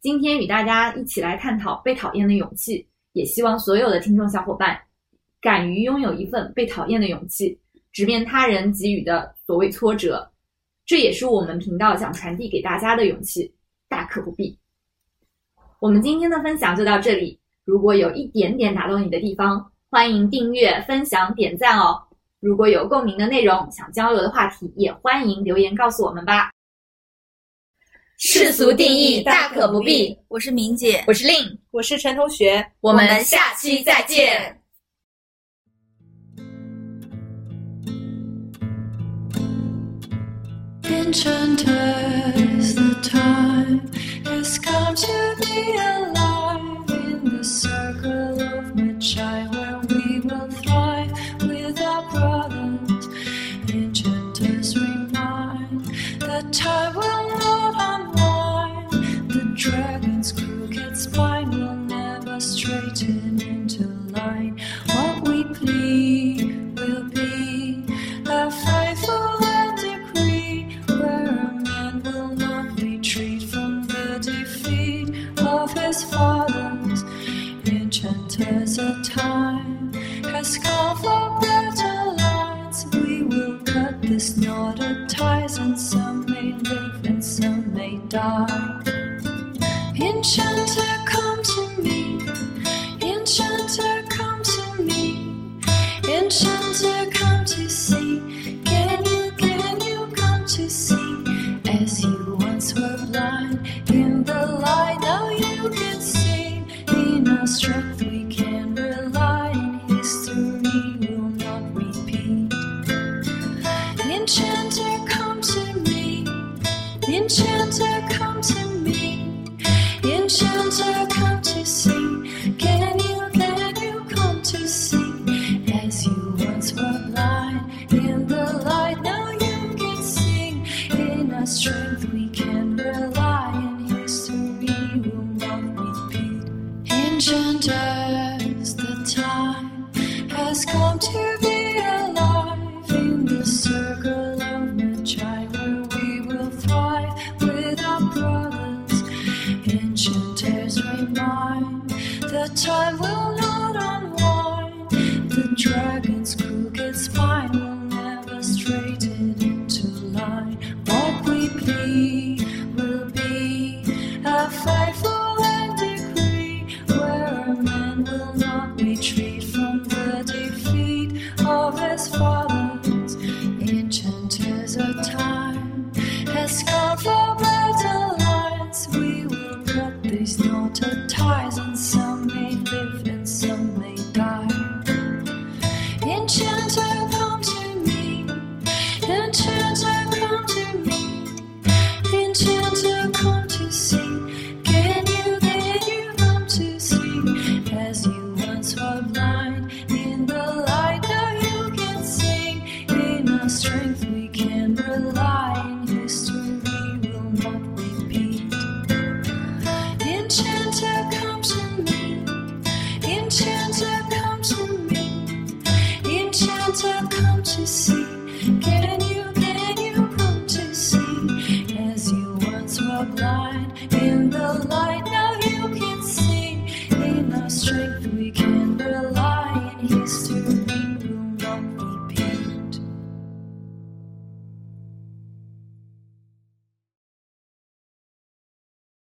今天与大家一起来探讨被讨厌的勇气，也希望所有的听众小伙伴敢于拥有一份被讨厌的勇气，直面他人给予的所谓挫折，这也是我们频道想传递给大家的勇气，大可不必。我们今天的分享就到这里，如果有一点点打动你的地方，欢迎订阅、分享、点赞哦。如果有共鸣的内容，想交流的话题，也欢迎留言告诉我们吧。世俗定义大可不必。我是明姐，我是令，我是陈同学，我们下期再见。Enchanters, the time has come to be alive in the circle of Magi where we will thrive with our brothers. Enchanters remind that time will not unwind. The dragon's crooked spine will never straighten as a time has come for better lines, we will cut this knot of ties, and some may live and some may die. Enchanter, come to me. Enchanter, come to me. Enchanter, come to see. Can you, can you come to see? As you once were blind in the light, now you can see in our strength. 年轻。